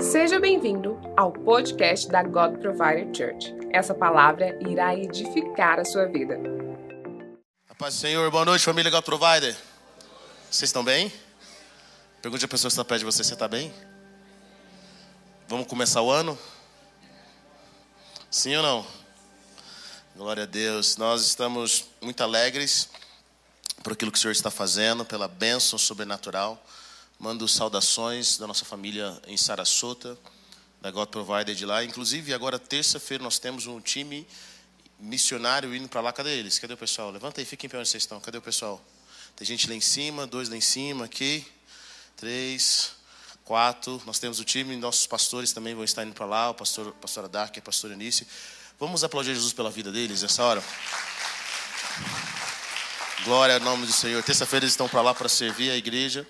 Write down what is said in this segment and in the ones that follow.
Seja bem-vindo ao podcast da God Provider Church. Essa palavra irá edificar a sua vida. A paz do Senhor, boa noite, família God Provider. Vocês estão bem? Pergunte a pessoa que está perto de você, você está bem? Vamos começar o ano? Sim ou não? Glória a Deus. Nós estamos muito alegres por aquilo que o Senhor está fazendo, pela bênção sobrenatural. Mando saudações da nossa família em Sarasota, da God Provider de lá. Inclusive, agora, terça-feira, nós temos um time missionário indo para lá. Cadê eles? Cadê o pessoal? Levanta aí, fiquem em pé onde vocês estão. Cadê o pessoal? Tem gente lá em cima, dois lá em cima, aqui. Três, quatro. Nós temos o time, nossos pastores também vão estar indo para lá. O pastor, a pastora Dark a pastora Eunice. Vamos aplaudir Jesus pela vida deles nessa hora? Glória ao nome do Senhor. Terça-feira eles estão para lá para servir a igreja.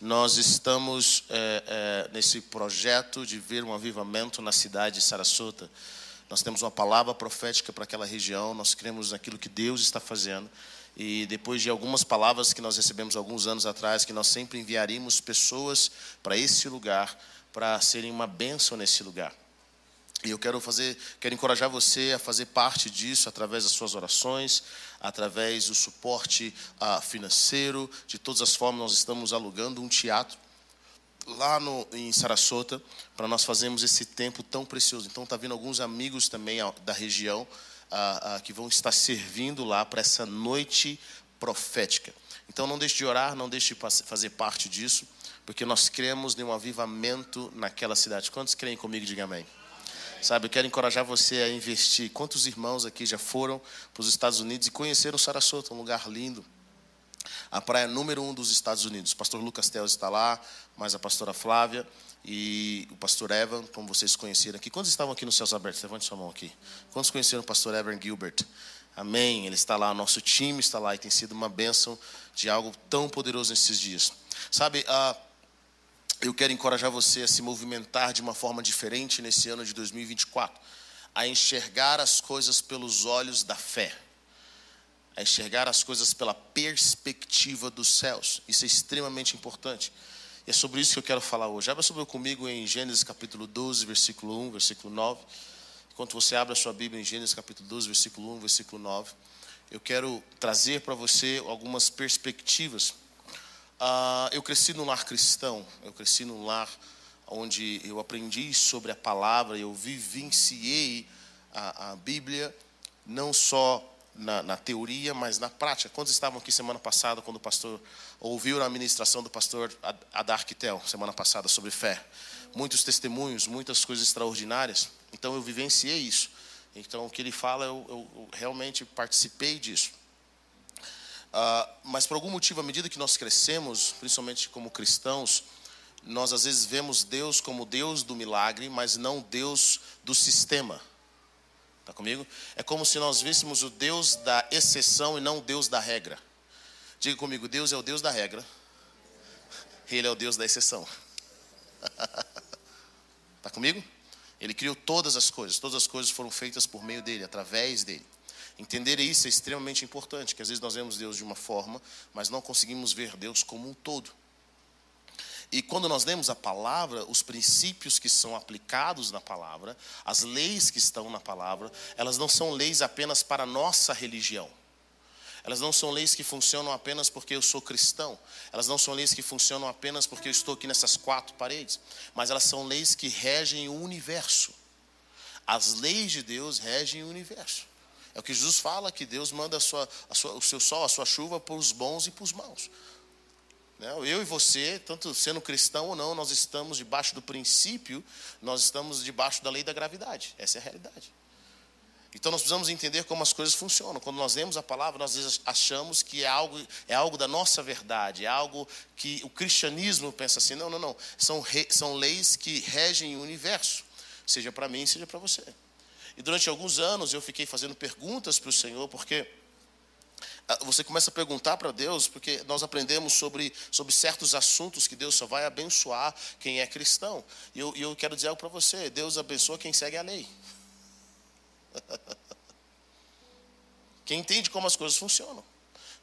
Nós estamos é, é, nesse projeto de ver um avivamento na cidade de Sarasota. Nós temos uma palavra profética para aquela região. Nós cremos naquilo que Deus está fazendo. E depois de algumas palavras que nós recebemos alguns anos atrás, que nós sempre enviaríamos pessoas para esse lugar, para serem uma bênção nesse lugar. E eu quero fazer, quero encorajar você a fazer parte disso através das suas orações, através do suporte uh, financeiro. De todas as formas, nós estamos alugando um teatro lá no, em Sarasota para nós fazermos esse tempo tão precioso. Então, está vindo alguns amigos também da região uh, uh, que vão estar servindo lá para essa noite profética. Então, não deixe de orar, não deixe de fazer parte disso, porque nós cremos em um avivamento naquela cidade. Quantos creem comigo? Diga amém. Sabe, eu quero encorajar você a investir. Quantos irmãos aqui já foram para os Estados Unidos e conheceram Sarasota, um lugar lindo? A praia número um dos Estados Unidos. O pastor Lucas Teles está lá, mais a pastora Flávia e o pastor Evan, como vocês conheceram aqui. Quantos estavam aqui nos céus abertos? Levante sua mão aqui. Quantos conheceram o pastor Evan Gilbert? Amém. Ele está lá, nosso time está lá e tem sido uma bênção de algo tão poderoso nesses dias. Sabe, uh, eu quero encorajar você a se movimentar de uma forma diferente nesse ano de 2024, a enxergar as coisas pelos olhos da fé, a enxergar as coisas pela perspectiva dos céus. Isso é extremamente importante. E é sobre isso que eu quero falar hoje. Abra sobre comigo em Gênesis capítulo 12, versículo 1, versículo 9. Enquanto você abre a sua Bíblia em Gênesis capítulo 12, versículo 1, versículo 9, eu quero trazer para você algumas perspectivas Uh, eu cresci num lar cristão, eu cresci num lar onde eu aprendi sobre a palavra, eu vivenciei a, a Bíblia, não só na, na, teoria, mas na prática. Quantos estavam aqui semana passada, quando o pastor ouviu a ministração do pastor Adar Quitel, semana passada, sobre fé? Muitos testemunhos, muitas coisas extraordinárias. Então eu vivenciei isso. Então o que ele fala, eu, eu, eu realmente participei disso. Uh, mas por algum motivo, à medida que nós crescemos, principalmente como cristãos, nós às vezes vemos Deus como Deus do milagre, mas não Deus do sistema. Está comigo? É como se nós víssemos o Deus da exceção e não o Deus da regra. Diga comigo: Deus é o Deus da regra, Ele é o Deus da exceção. Está comigo? Ele criou todas as coisas, todas as coisas foram feitas por meio dele, através dele. Entender isso é extremamente importante, que às vezes nós vemos Deus de uma forma, mas não conseguimos ver Deus como um todo. E quando nós lemos a palavra, os princípios que são aplicados na palavra, as leis que estão na palavra, elas não são leis apenas para a nossa religião. Elas não são leis que funcionam apenas porque eu sou cristão. Elas não são leis que funcionam apenas porque eu estou aqui nessas quatro paredes. Mas elas são leis que regem o universo. As leis de Deus regem o universo. É o que Jesus fala, que Deus manda a sua, a sua, o seu sol, a sua chuva para os bons e para os maus. Né? Eu e você, tanto sendo cristão ou não, nós estamos debaixo do princípio, nós estamos debaixo da lei da gravidade. Essa é a realidade. Então nós precisamos entender como as coisas funcionam. Quando nós lemos a palavra, nós achamos que é algo, é algo da nossa verdade, é algo que o cristianismo pensa assim. Não, não, não. São, re, são leis que regem o universo, seja para mim, seja para você. E durante alguns anos eu fiquei fazendo perguntas para o Senhor, porque ah, você começa a perguntar para Deus, porque nós aprendemos sobre, sobre certos assuntos que Deus só vai abençoar quem é cristão. E eu, eu quero dizer algo para você: Deus abençoa quem segue a lei. Quem entende como as coisas funcionam.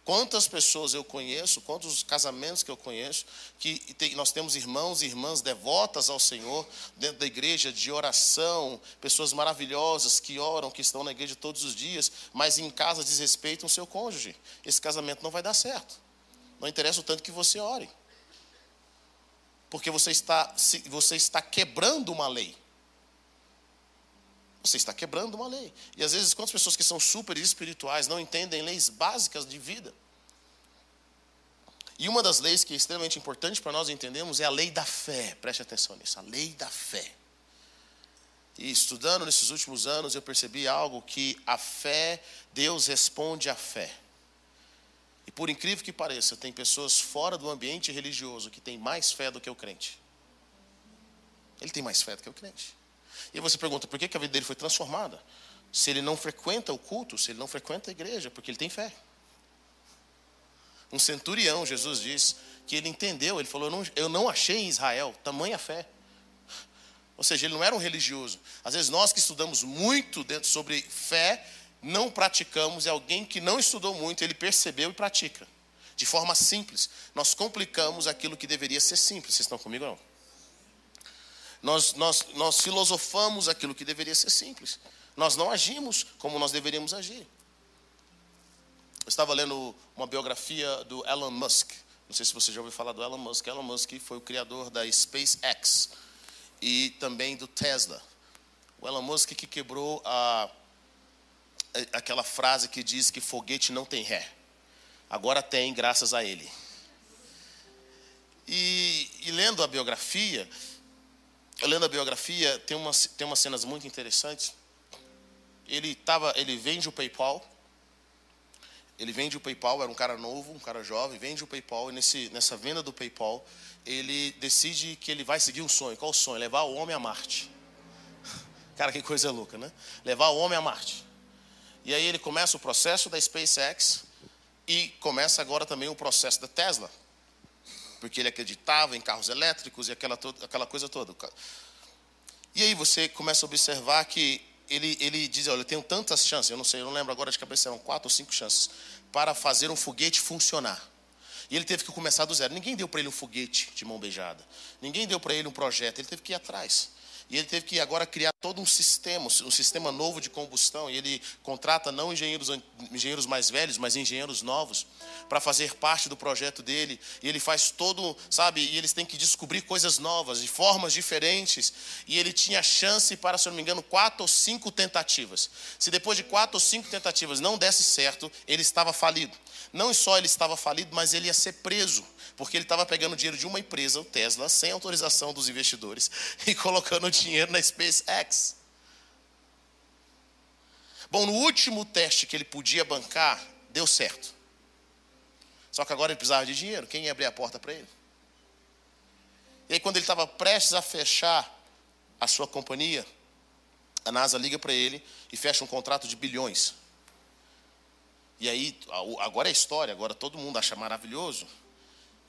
Quantas pessoas eu conheço, quantos casamentos que eu conheço, que tem, nós temos irmãos e irmãs devotas ao Senhor dentro da igreja, de oração, pessoas maravilhosas que oram, que estão na igreja todos os dias, mas em casa desrespeitam o seu cônjuge. Esse casamento não vai dar certo. Não interessa o tanto que você ore. Porque você está, você está quebrando uma lei. Você está quebrando uma lei. E às vezes, quantas pessoas que são super espirituais não entendem leis básicas de vida? E uma das leis que é extremamente importante para nós entendermos é a lei da fé. Preste atenção nisso, a lei da fé. E estudando nesses últimos anos, eu percebi algo que a fé, Deus responde à fé. E por incrível que pareça, tem pessoas fora do ambiente religioso que têm mais fé do que o crente. Ele tem mais fé do que o crente. E você pergunta, por que, a vida dele foi transformada? Se ele não frequenta o culto, se ele não frequenta a igreja, porque ele tem fé. Um centurião, Jesus diz, que ele entendeu, ele falou, eu não, achei em Israel tamanha fé. Ou seja, ele não era um religioso. Às vezes nós que estudamos muito dentro sobre fé, não praticamos, é alguém que não estudou muito, ele percebeu e pratica. De forma simples. Nós complicamos aquilo que deveria ser simples. Vocês estão comigo ou não? Nós, nós, nós filosofamos aquilo que deveria ser simples. Nós não agimos como nós deveríamos agir. Eu estava lendo uma biografia do Elon Musk. Não sei se você já ouviu falar do Elon Musk. Elon Musk foi o criador da SpaceX e também do Tesla. O Elon Musk que quebrou a, aquela frase que diz que foguete não tem ré. Agora tem, graças a ele. E, e lendo a biografia, lendo a biografia, tem umas, tem umas cenas muito interessantes. Ele, tava, ele vende o PayPal. Ele vende o PayPal, era um cara novo, um cara jovem, vende o PayPal. E nesse, nessa venda do PayPal, ele decide que ele vai seguir um sonho. Qual o sonho? Levar o homem a Marte. Cara, que coisa louca, né? Levar o homem a Marte. E aí ele começa o processo da SpaceX e começa agora também o processo da Tesla porque ele acreditava em carros elétricos e aquela, aquela coisa toda. E aí você começa a observar que ele, ele diz, olha, eu tenho tantas chances, eu não sei, eu não lembro agora de cabeça, eram quatro ou cinco chances, para fazer um foguete funcionar. E ele teve que começar do zero. Ninguém deu para ele um foguete de mão beijada. Ninguém deu para ele um projeto, ele teve que ir atrás. E ele teve que agora criar todo um sistema, um sistema novo de combustão. E ele contrata não engenheiros, engenheiros mais velhos, mas engenheiros novos, para fazer parte do projeto dele. E ele faz todo, sabe, e eles têm que descobrir coisas novas, de formas diferentes. E ele tinha chance para, se eu não me engano, quatro ou cinco tentativas. Se depois de quatro ou cinco tentativas não desse certo, ele estava falido. Não só ele estava falido, mas ele ia ser preso porque ele estava pegando dinheiro de uma empresa, o Tesla, sem autorização dos investidores, e colocando dinheiro na SpaceX. Bom, no último teste que ele podia bancar, deu certo. Só que agora ele precisava de dinheiro. Quem ia abrir a porta para ele? E aí, quando ele estava prestes a fechar a sua companhia, a NASA liga para ele e fecha um contrato de bilhões. E aí, agora é história, agora todo mundo acha maravilhoso.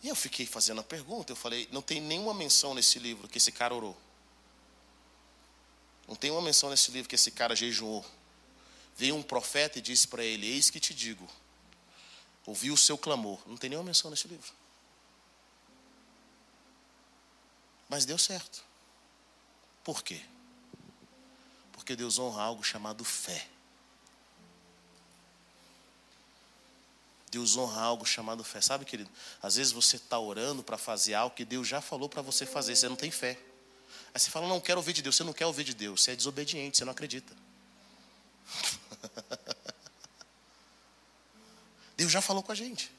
E eu fiquei fazendo a pergunta, eu falei, não tem nenhuma menção nesse livro que esse cara orou. Não tem uma menção nesse livro que esse cara jejuou. Veio um profeta e disse para ele: Eis que te digo, ouvi o seu clamor. Não tem nenhuma menção nesse livro. Mas deu certo. Por quê? Porque Deus honra algo chamado fé. Deus honra algo chamado fé. Sabe, querido? Às vezes você está orando para fazer algo que Deus já falou para você fazer, você não tem fé. Aí você fala, não quero ouvir de Deus. Você não quer ouvir de Deus, você é desobediente, você não acredita. Deus já falou com a gente.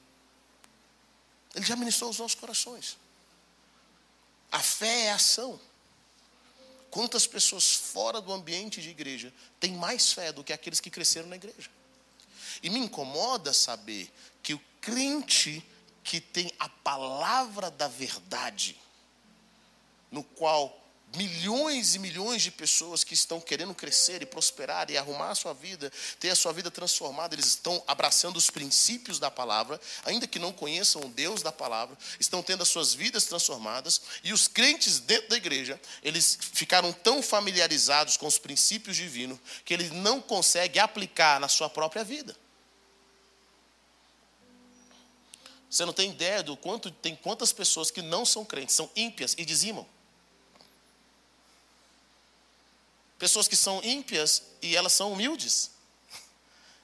Ele já ministrou os nossos corações. A fé é ação. Quantas pessoas fora do ambiente de igreja têm mais fé do que aqueles que cresceram na igreja? E me incomoda saber que o crente que tem a palavra da verdade, no qual milhões e milhões de pessoas que estão querendo crescer e prosperar e arrumar a sua vida, ter a sua vida transformada, eles estão abraçando os princípios da palavra, ainda que não conheçam o Deus da palavra, estão tendo as suas vidas transformadas, e os crentes dentro da igreja, eles ficaram tão familiarizados com os princípios divinos que eles não conseguem aplicar na sua própria vida. Você não tem ideia do quanto tem quantas pessoas que não são crentes, são ímpias e dizimam. Pessoas que são ímpias e elas são humildes.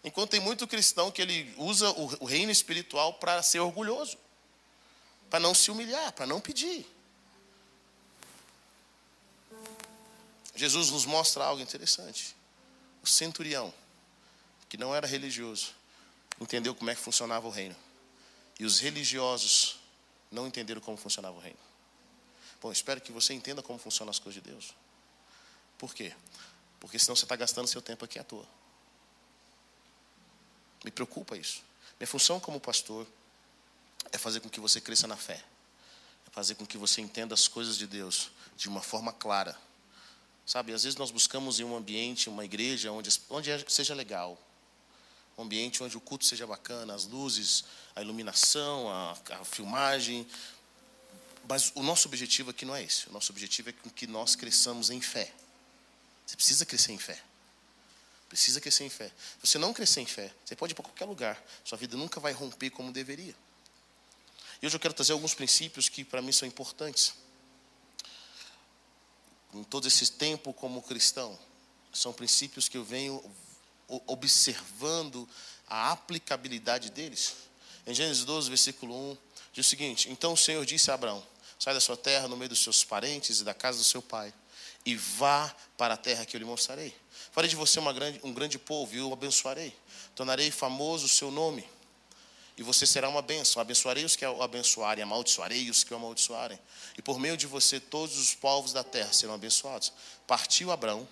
Enquanto tem muito cristão que ele usa o reino espiritual para ser orgulhoso, para não se humilhar, para não pedir. Jesus nos mostra algo interessante. O centurião, que não era religioso, entendeu como é que funcionava o reino. E os religiosos não entenderam como funcionava o reino. Bom, espero que você entenda como funcionam as coisas de Deus. Por quê? Porque senão você está gastando seu tempo aqui à toa. Me preocupa isso. Minha função como pastor é fazer com que você cresça na fé. É fazer com que você entenda as coisas de Deus de uma forma clara. Sabe, às vezes nós buscamos em um ambiente, uma igreja, onde, onde seja legal. Um ambiente onde o culto seja bacana, as luzes, a iluminação, a, a filmagem. Mas o nosso objetivo aqui não é esse. O nosso objetivo é que nós cresçamos em fé. Você precisa crescer em fé. Precisa crescer em fé. Se você não crescer em fé, você pode ir para qualquer lugar. Sua vida nunca vai romper como deveria. E hoje eu quero trazer alguns princípios que para mim são importantes. Em todo esse tempo como cristão, são princípios que eu venho observando a aplicabilidade deles. Em Gênesis 12, versículo 1, diz o seguinte: Então o Senhor disse a Abraão: Sai da sua terra, no meio dos seus parentes e da casa do seu pai e vá para a terra que eu lhe mostrarei. Farei de você grande, um grande povo e o abençoarei. Tornarei famoso o seu nome. E você será uma bênção. Abençoarei os que o abençoarem, amaldiçoarei os que o amaldiçoarem. E por meio de você todos os povos da terra serão abençoados. Partiu Abraão,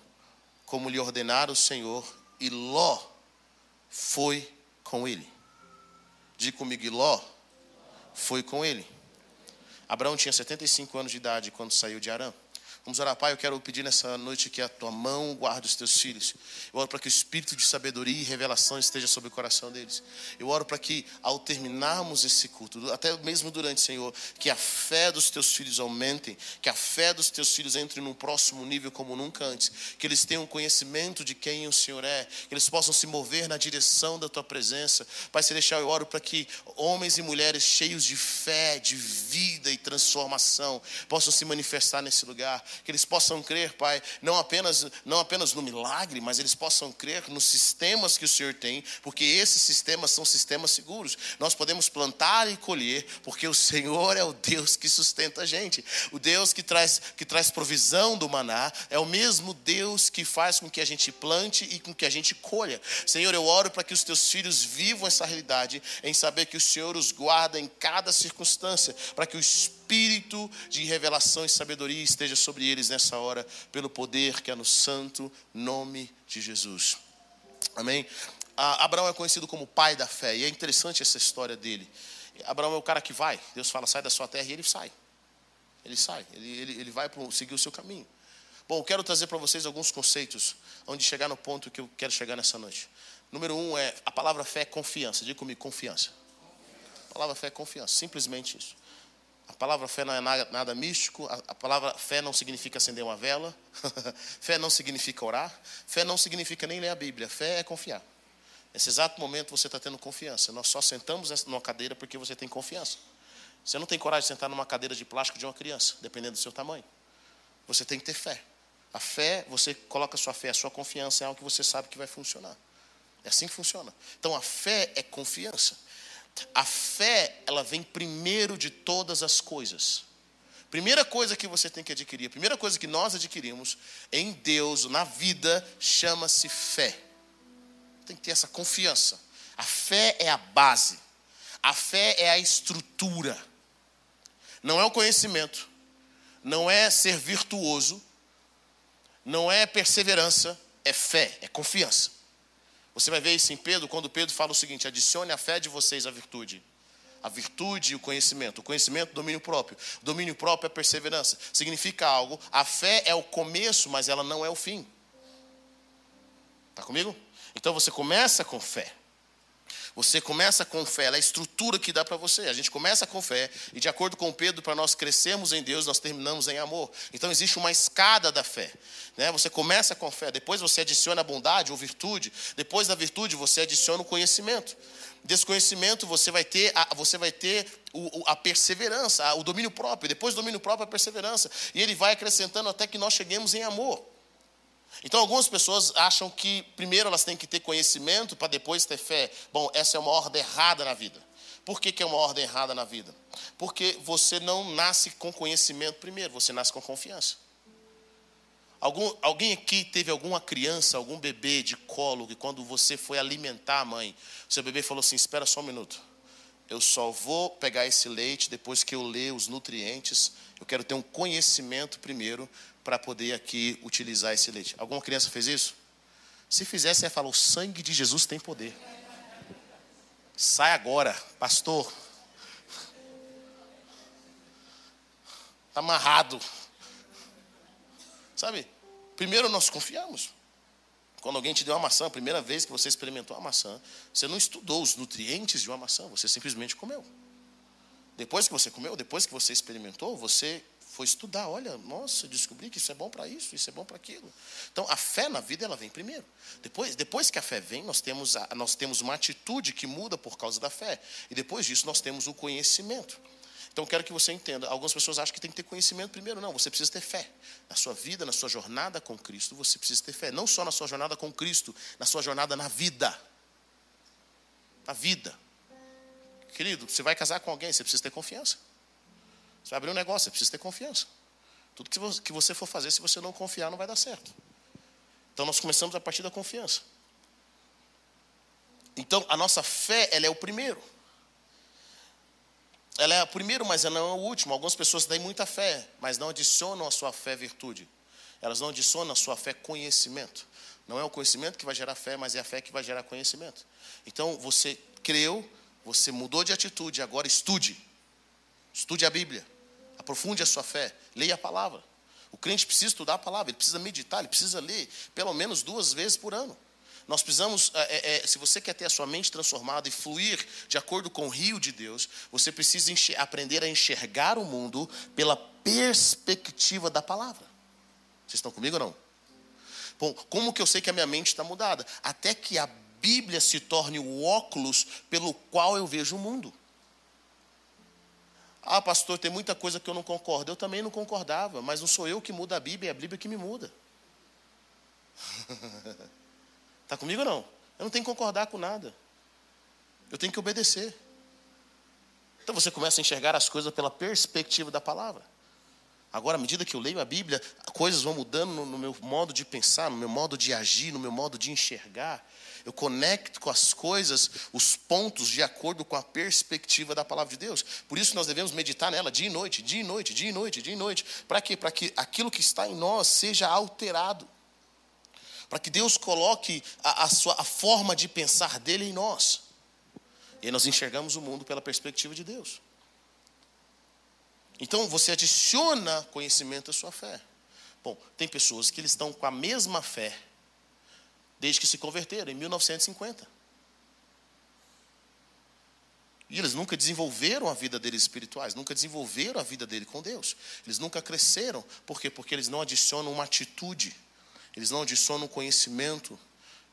como lhe ordenara o Senhor, e Ló foi com ele. Diga comigo, e Ló foi com ele. Abraão tinha 75 anos de idade quando saiu de Arã. Vamos orar, Pai. Eu quero pedir nessa noite que a tua mão guarde os teus filhos. Eu oro para que o espírito de sabedoria e revelação esteja sobre o coração deles. Eu oro para que, ao terminarmos esse culto, até mesmo durante, Senhor, que a fé dos teus filhos aumentem, que a fé dos teus filhos entre num próximo nível como nunca antes, que eles tenham conhecimento de quem o Senhor é, que eles possam se mover na direção da tua presença. Pai Celestial, eu oro para que homens e mulheres cheios de fé, de vida e transformação possam se manifestar nesse lugar que eles possam crer, Pai, não apenas, não apenas no milagre, mas eles possam crer nos sistemas que o Senhor tem, porque esses sistemas são sistemas seguros. Nós podemos plantar e colher, porque o Senhor é o Deus que sustenta a gente. O Deus que traz, que traz provisão do maná é o mesmo Deus que faz com que a gente plante e com que a gente colha. Senhor, eu oro para que os teus filhos vivam essa realidade, em saber que o Senhor os guarda em cada circunstância, para que o Espírito espírito de revelação e sabedoria esteja sobre eles nessa hora, pelo poder que é no santo nome de Jesus. Amém? Abraão é conhecido como pai da fé, e é interessante essa história dele. Abraão é o cara que vai, Deus fala, sai da sua terra, e ele sai. Ele sai, ele, ele, ele vai seguir o seu caminho. Bom, eu quero trazer para vocês alguns conceitos, onde chegar no ponto que eu quero chegar nessa noite. Número um é a palavra fé é confiança. Diga comigo, confiança. A palavra fé é confiança, simplesmente isso. A palavra fé não é nada, nada místico, a, a, palavra fé não significa acender uma vela, fé não significa orar, fé não significa nem ler a Bíblia, fé é confiar. Nesse exato momento você está tendo confiança. Nós só sentamos numa cadeira porque você tem confiança. Você não tem coragem de sentar numa cadeira de plástico de uma criança, dependendo do seu tamanho. Você tem que ter fé. A fé, você coloca a sua fé, a sua confiança em algo que você sabe que vai funcionar. É assim que funciona. Então a fé é confiança. A fé, ela vem primeiro de todas as coisas. Primeira coisa que você tem que adquirir, a primeira coisa que nós adquirimos em Deus, na vida, chama-se fé. Tem que ter essa confiança. A fé é a base. A fé é a estrutura. Não é o conhecimento. Não é ser virtuoso. Não é perseverança. É fé, é confiança. Você vai ver isso em Pedro, quando Pedro fala o seguinte: adicione a fé de vocês à virtude. A virtude e o conhecimento. O conhecimento, domínio próprio. O domínio próprio é perseverança. Significa algo. A fé é o começo, mas ela não é o fim. Está comigo? Então você começa com fé. Você começa com fé, ela é a estrutura que dá para você. A gente começa com fé, e de acordo com Pedro, para nós crescermos em Deus, nós terminamos em amor. Então existe uma escada da fé. Né? Você começa com fé, depois você adiciona a bondade ou virtude, depois da virtude você adiciona o conhecimento. Desconhecimento, você vai ter a, você vai ter o, a perseverança, o domínio próprio. Depois do domínio próprio, a perseverança. E ele vai acrescentando até que nós cheguemos em amor. Então, algumas pessoas acham que primeiro elas têm que ter conhecimento para depois ter fé. Bom, essa é uma ordem errada na vida. Por que, que é uma ordem errada na vida? Porque você não nasce com conhecimento primeiro, você nasce com confiança. Algum, alguém aqui teve alguma criança, algum bebê de colo, que quando você foi alimentar a mãe, seu bebê falou assim: Espera só um minuto, eu só vou pegar esse leite depois que eu ler os nutrientes, eu quero ter um conhecimento primeiro para poder aqui utilizar esse leite. Alguma criança fez isso? Se fizesse, ia falar: O sangue de Jesus tem poder. Sai agora, pastor. Está amarrado. Sabe? Primeiro nós confiamos. Quando alguém te deu uma maçã, a primeira vez que você experimentou uma maçã, você não estudou os nutrientes de uma maçã, você simplesmente comeu. Depois que você comeu, depois que você experimentou, você foi estudar. Olha, nossa, descobri que isso é bom para isso, isso é bom para aquilo. Então, a fé na vida ela vem primeiro. Depois, depois que a fé vem, nós temos, a, nós temos uma atitude que muda por causa da fé. E depois disso, nós temos o conhecimento. Então, quero que você entenda. Algumas pessoas acham que tem que ter conhecimento primeiro. Não, você precisa ter fé. Na sua vida, na sua jornada com Cristo, você precisa ter fé. Não só na sua jornada com Cristo, na sua jornada na vida. Na vida. Querido, você vai casar com alguém, você precisa ter confiança. Você vai abrir um negócio, você precisa ter confiança. Tudo que você for fazer, se você não confiar, não vai dar certo. Então, nós começamos a partir da confiança. Então, a nossa fé, ela é o primeiro. Ela é o primeiro, mas ela não é o último. Algumas pessoas têm muita fé, mas não adicionam à sua fé virtude. Elas não adicionam à sua fé conhecimento. Não é o conhecimento que vai gerar fé, mas é a fé que vai gerar conhecimento. Então, você creu, você mudou de atitude, agora estude. Estude a Bíblia. Aprofunde a sua fé. Leia a palavra. O crente precisa estudar a palavra, ele precisa meditar, ele precisa ler pelo menos duas vezes por ano. Nós precisamos, é, é, se você quer ter a sua mente transformada e fluir de acordo com o rio de Deus, você precisa aprender a enxergar o mundo pela perspectiva da palavra. Vocês estão comigo ou não? Bom, como que eu sei que a minha mente está mudada? Até que a Bíblia se torne o óculos pelo qual eu vejo o mundo. Ah, pastor, tem muita coisa que eu não concordo. Eu também não concordava, mas não sou eu que muda a Bíblia, é a Bíblia que me muda. Está comigo ou não? Eu não tenho que concordar com nada. Eu tenho que obedecer. Então você começa a enxergar as coisas pela perspectiva da palavra. Agora, à medida que eu leio a Bíblia, coisas vão mudando no, meu modo de pensar, no meu modo de agir, no meu modo de enxergar. Eu conecto com as coisas, os pontos, de acordo com a perspectiva da palavra de Deus. Por isso nós devemos meditar nela dia e noite, dia e noite, dia e noite, dia e noite. Para quê? Para que aquilo que está em nós seja alterado. Para que Deus coloque a, a, sua, a forma de pensar dele em nós. E nós enxergamos o mundo pela perspectiva de Deus. Então você adiciona conhecimento à sua fé. Bom, tem pessoas que eles estão com a mesma fé desde que se converteram, em 1950. E eles nunca desenvolveram a vida deles espirituais, nunca desenvolveram a vida dele com Deus. Eles nunca cresceram. Por quê? Porque eles não adicionam uma atitude, eles não adicionam conhecimento,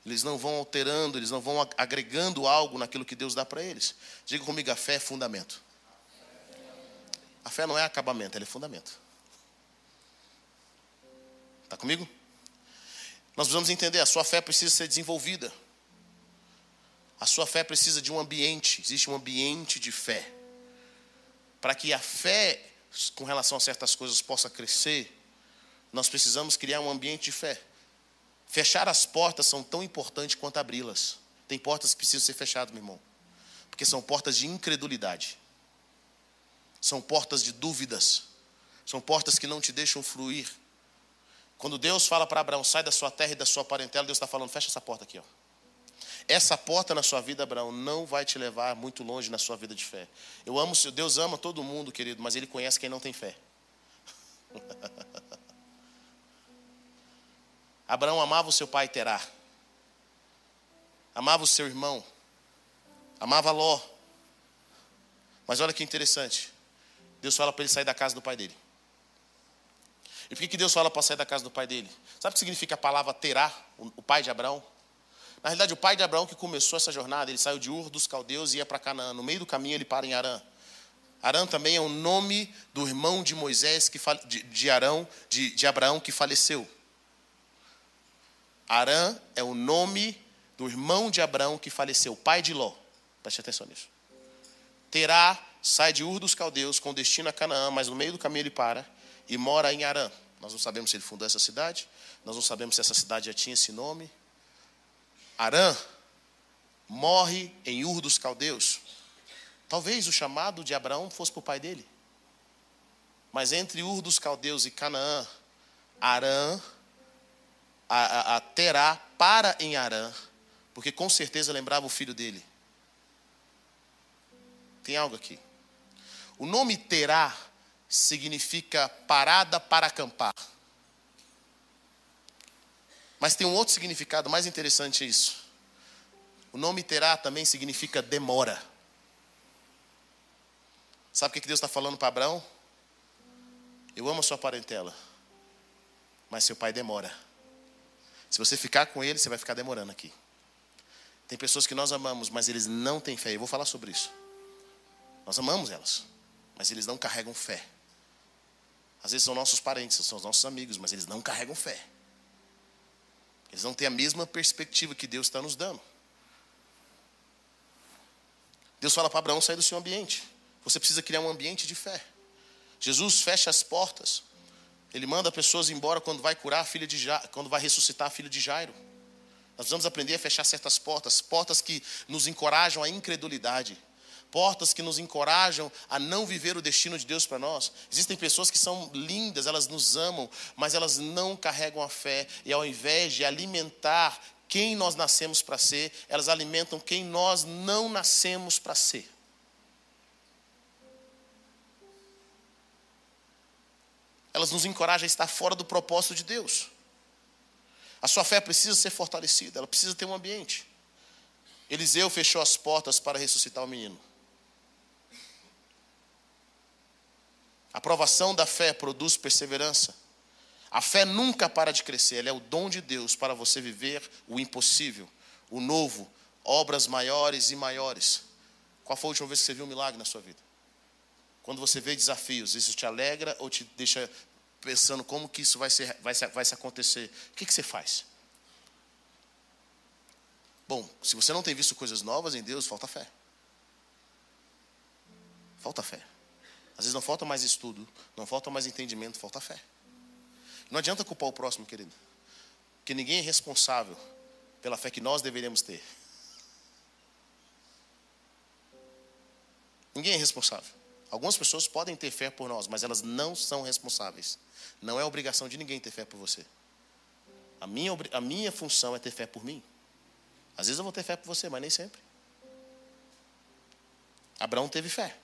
eles não vão alterando, eles não vão agregando algo naquilo que Deus dá para eles. Diga comigo, a fé é fundamento. A fé não é acabamento, ela é fundamento. Está comigo? Nós precisamos entender, a sua fé precisa ser desenvolvida. A sua fé precisa de um ambiente, existe um ambiente de fé. Para que a fé com relação a certas coisas possa crescer, nós precisamos criar um ambiente de fé. Fechar as portas são tão importantes quanto abri-las. Tem portas que precisam ser fechadas, meu irmão, porque são portas de incredulidade. São portas de dúvidas. São portas que não te deixam fluir. Quando Deus fala para Abraão, sai da sua terra e da sua parentela, Deus está falando, fecha essa porta aqui. Ó. Essa porta na sua vida, Abraão, não vai te levar muito longe na sua vida de fé. Eu amo, Deus ama todo mundo, querido, mas Ele conhece quem não tem fé. Abraão amava o seu pai Terá. Amava o seu irmão. Amava Ló. Mas olha que interessante. Deus fala para ele sair da casa do pai dele. E por que, Deus fala para sair da casa do pai dele? Sabe o que significa a palavra terá, o pai de Abraão? Na realidade, o pai de Abraão que começou essa jornada, ele saiu de Ur dos Caldeus e ia para Canaã. No meio do caminho ele para em Arã. Arã também é o nome do irmão de Moisés, que, de, de, Arão, de, de Abraão, que faleceu. Arã é o nome do irmão de Abraão que faleceu, pai de Ló. Preste atenção nisso. Terá sai de Ur dos Caldeus com destino a Canaã, mas no meio do caminho ele para e mora em Arã. Nós não sabemos se ele fundou essa cidade, nós não sabemos se essa cidade já tinha esse nome. Arã morre em Ur dos Caldeus. Talvez o chamado de Abraão fosse para o pai dele. Mas entre Ur dos Caldeus e Canaã, Arã, a, a, a Terá para em Arã, porque com certeza lembrava o filho dele. Tem algo aqui. O nome Terá significa parada para acampar. Mas tem um outro significado mais interessante isso. O nome Terá também significa demora. Sabe o que Deus está falando para Abraão? Eu amo a sua parentela, mas seu pai demora. Se você ficar com ele, você vai ficar demorando aqui. Tem pessoas que nós amamos, mas eles não têm fé. Eu vou falar sobre isso. Nós amamos elas, mas eles não carregam fé. Às vezes são nossos parentes, são os nossos amigos, mas eles não carregam fé. Eles não têm a mesma perspectiva que Deus está nos dando. Deus fala para Abraão sair do seu ambiente. Você precisa criar um ambiente de fé. Jesus fecha as portas. Ele manda pessoas embora quando vai curar a filha de Jairo, quando vai ressuscitar a filha de Jairo. Nós precisamos aprender a fechar certas portas, portas que nos encorajam à incredulidade, portas que nos encorajam a não viver o destino de Deus para nós. Existem pessoas que são lindas, elas nos amam, mas elas não carregam a fé e ao invés de alimentar quem nós nascemos para ser, elas alimentam quem nós não nascemos para ser. elas nos encorajam a estar fora do propósito de Deus. A sua fé precisa ser fortalecida, ela precisa ter um ambiente. Eliseu fechou as portas para ressuscitar o menino. A aprovação da fé produz perseverança. A fé nunca para de crescer, ela é o dom de Deus para você viver o impossível, o novo, obras maiores e maiores. Qual foi a última vez que você viu um milagre na sua vida? Quando você vê desafios, isso te alegra ou te deixa pensando como que isso vai, ser, vai, vai se acontecer, o que, que você faz? Bom, se você não tem visto coisas novas em Deus, falta fé. Falta fé. Às vezes não falta mais estudo, não falta mais entendimento, falta fé. Não adianta culpar o próximo, querido. Porque ninguém é responsável pela fé que nós deveríamos ter. Ninguém é responsável. Algumas pessoas podem ter fé por nós, mas elas não são responsáveis. Não é obrigação de ninguém ter fé por você. A minha, a minha função é ter fé por mim. Às vezes eu vou ter fé por você, mas nem sempre. Abraão teve fé.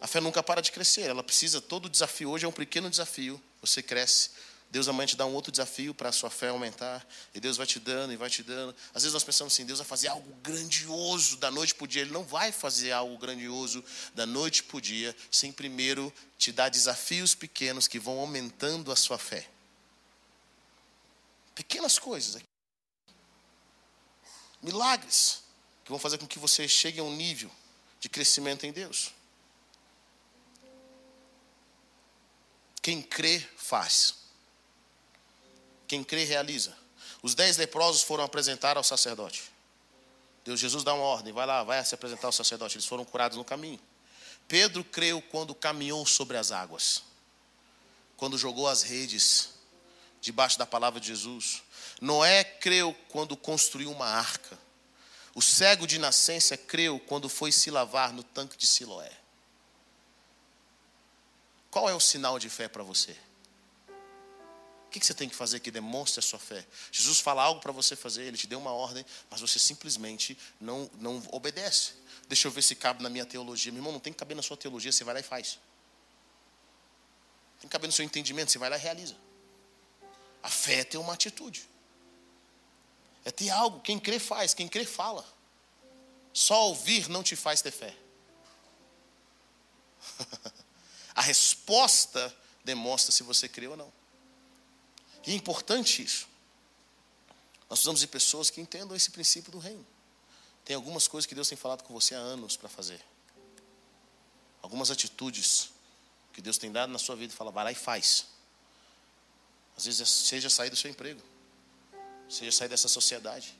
A fé nunca para de crescer, ela precisa, todo desafio hoje é um pequeno desafio. Você cresce, Deus amanhã te dá um outro desafio para a sua fé aumentar. E Deus vai te dando e vai te dando. Às vezes nós pensamos assim: Deus vai fazer algo grandioso da noite para o dia. Ele não vai fazer algo grandioso da noite para o dia, sem primeiro te dar desafios pequenos que vão aumentando a sua fé. Pequenas coisas. Milagres que vão fazer com que você chegue a um nível de crescimento em Deus. Quem crê, faz. Quem crê, realiza. Os dez leprosos foram apresentar ao sacerdote. Deus Jesus dá uma ordem, vai lá, vai se apresentar ao sacerdote. Eles foram curados no caminho. Pedro creu quando caminhou sobre as águas, quando jogou as redes debaixo da palavra de Jesus. Noé creu quando construiu uma arca. O cego de nascença creu quando foi se lavar no tanque de Siloé. Qual é o sinal de fé para você? O que você tem que fazer que demonstre a sua fé? Jesus fala algo para você fazer, ele te deu uma ordem, mas você simplesmente não, não obedece. Deixa eu ver se cabe na minha teologia. Meu irmão, não tem que caber na sua teologia, você vai lá e faz. Tem que caber no seu entendimento, você vai lá e realiza. A fé é ter uma atitude. É ter algo. Quem crê faz, quem crê fala. Só ouvir não te faz ter fé. a resposta demonstra se você crê ou não. E é importante isso. Nós precisamos de pessoas que entendam esse princípio do reino. Tem algumas coisas que Deus tem falado com você há anos para fazer. Algumas atitudes que Deus tem dado na sua vida e fala, vai lá e faz. Às vezes é, seja sair do seu emprego, seja sair dessa sociedade.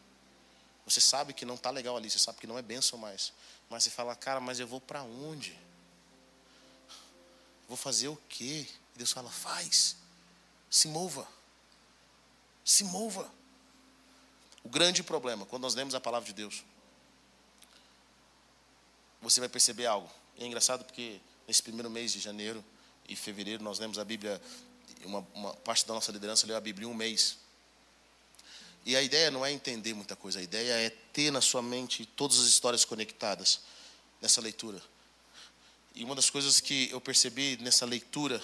Você sabe que não está legal ali, você sabe que não é bênção mais. Mas você fala, cara, mas eu vou para onde? Vou fazer o quê? E Deus fala, faz. Se mova. Se mova. O grande problema, quando nós lemos a palavra de Deus, você vai perceber algo. E é engraçado porque nesse primeiro mês de janeiro e fevereiro nós lemos a Bíblia, uma, uma parte da nossa liderança leu a Bíblia em um mês. E a ideia não é entender muita coisa, a ideia é ter na sua mente todas as histórias conectadas nessa leitura. E uma das coisas que eu percebi nessa leitura,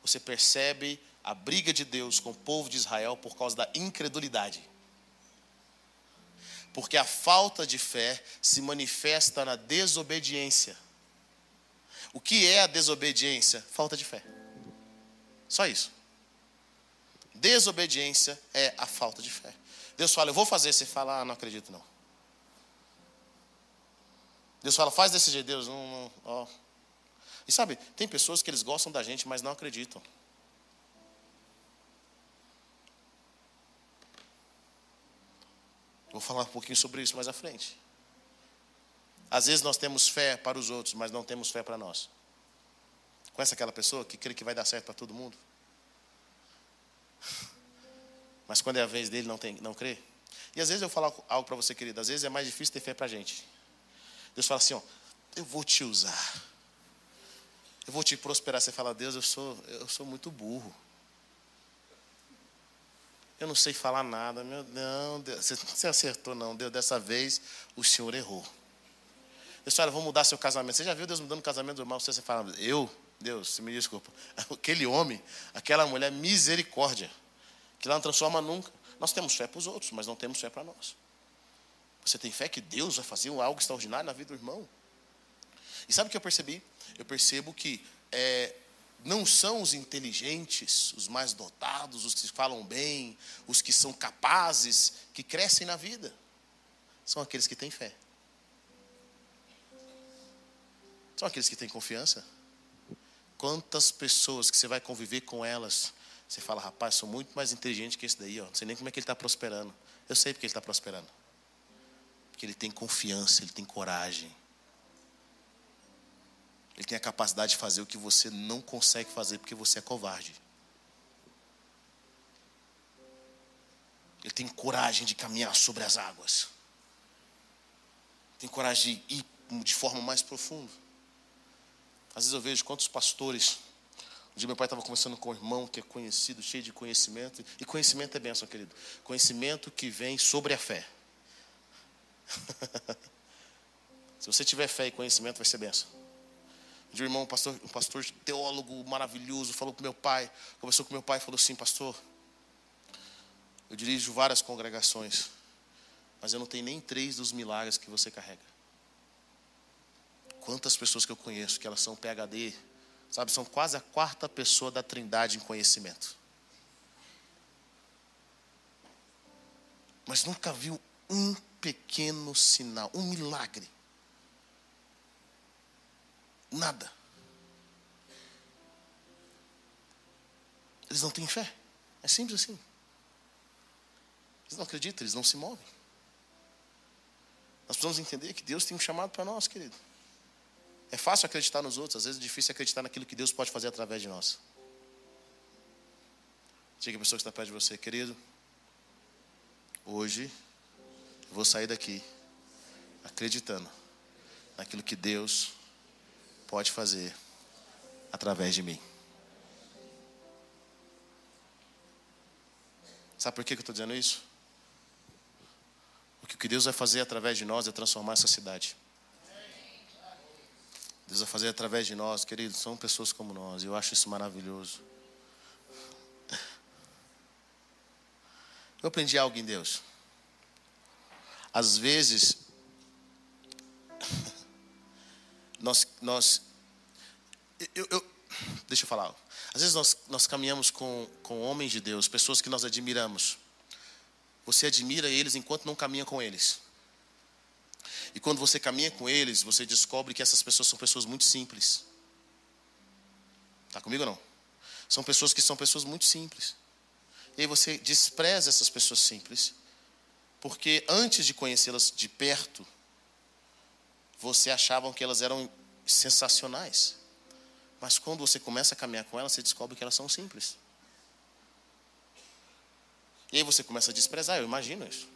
você percebe a briga de Deus com o povo de Israel por causa da incredulidade. Porque a falta de fé se manifesta na desobediência. O que é a desobediência? Falta de fé. Só isso. Desobediência é a falta de fé. Deus fala, eu vou fazer, você fala, ah, não acredito não. Deus fala, faz desse jeito, Deus, não, não ó. E sabe, tem pessoas que eles gostam da gente, mas não acreditam. Vou falar um pouquinho sobre isso mais à frente. Às vezes nós temos fé para os outros, mas não temos fé para nós. Conhece aquela pessoa que crê que vai dar certo para todo mundo? Mas quando é a vez dele, não, tem, não crê? E às vezes eu falo algo para você, querido. Às vezes é mais difícil ter fé para a gente. Deus fala assim: ó, eu vou te usar. Eu vou te prosperar. Você fala, Deus, eu sou, eu sou muito burro. Eu não sei falar nada. Meu, não, Deus, você acertou, não. Deus, dessa vez o Senhor errou. Deus fala, vou mudar seu casamento. Você já viu Deus mudando o casamento do irmão? Você, fala, eu? Deus, me desculpa. Aquele homem, aquela mulher, misericórdia. Que ela não transforma nunca. Nós temos fé para os outros, mas não temos fé para nós. Você tem fé que Deus vai fazer algo extraordinário na vida do irmão? E sabe o que eu percebi? Eu percebo que é, não são os inteligentes, os mais dotados, os que falam bem, os que são capazes, que crescem na vida. São aqueles que têm fé. São aqueles que têm confiança. Quantas pessoas que você vai conviver com elas, você fala, rapaz, sou muito mais inteligente que esse daí, ó. não sei nem como é que ele está prosperando. Eu sei porque ele está prosperando. Porque ele tem confiança, ele tem coragem. Ele tem a capacidade de fazer o que você não consegue fazer porque você é covarde. Ele tem coragem de caminhar sobre as águas. Tem coragem de ir de forma mais profunda. Às vezes eu vejo quantos pastores. Um dia meu pai estava conversando com um irmão que é conhecido, cheio de conhecimento. E conhecimento é bênção, querido. Conhecimento que vem sobre a fé. Se você tiver fé e conhecimento, vai ser bênção de um irmão, um pastor, um pastor teólogo maravilhoso, falou com meu pai, conversou com meu pai e falou assim, pastor, eu dirijo várias congregações, mas eu não tenho nem três dos milagres que você carrega. Quantas pessoas que eu conheço que elas são PhD, sabe, são quase a quarta pessoa da trindade em conhecimento. Mas nunca viu um pequeno sinal, um milagre Nada. Eles não têm fé. É simples assim. Eles não acreditam, eles não se movem. Nós precisamos entender que Deus tem um chamado para nós, querido. É fácil acreditar nos outros, às vezes é difícil acreditar naquilo que Deus pode fazer através de nós. Diga a pessoa que está perto de você, querido. Hoje eu vou sair daqui acreditando naquilo que Deus pode fazer através de mim. Sabe por que eu estou dizendo isso? Porque o que Deus vai fazer através de nós é transformar essa cidade. Deus vai fazer através de nós, queridos, são pessoas como nós, e eu acho isso maravilhoso. Eu aprendi algo em Deus. Às vezes, nós, nós eu, eu, deixa eu falar. Às vezes nós, nós caminhamos com, com homens de Deus, pessoas que nós admiramos. você admira eles enquanto não caminha com eles. E quando você caminha com eles, você descobre que essas pessoas são pessoas muito simples. Está comigo ou não? São pessoas que são pessoas muito simples. E aí você despreza essas pessoas simples, porque antes de conhecê-las de perto, você achavam que elas eram sensacionais. Mas quando você começa a caminhar com elas, você descobre que elas são simples. E aí você começa a desprezar, eu imagino isso.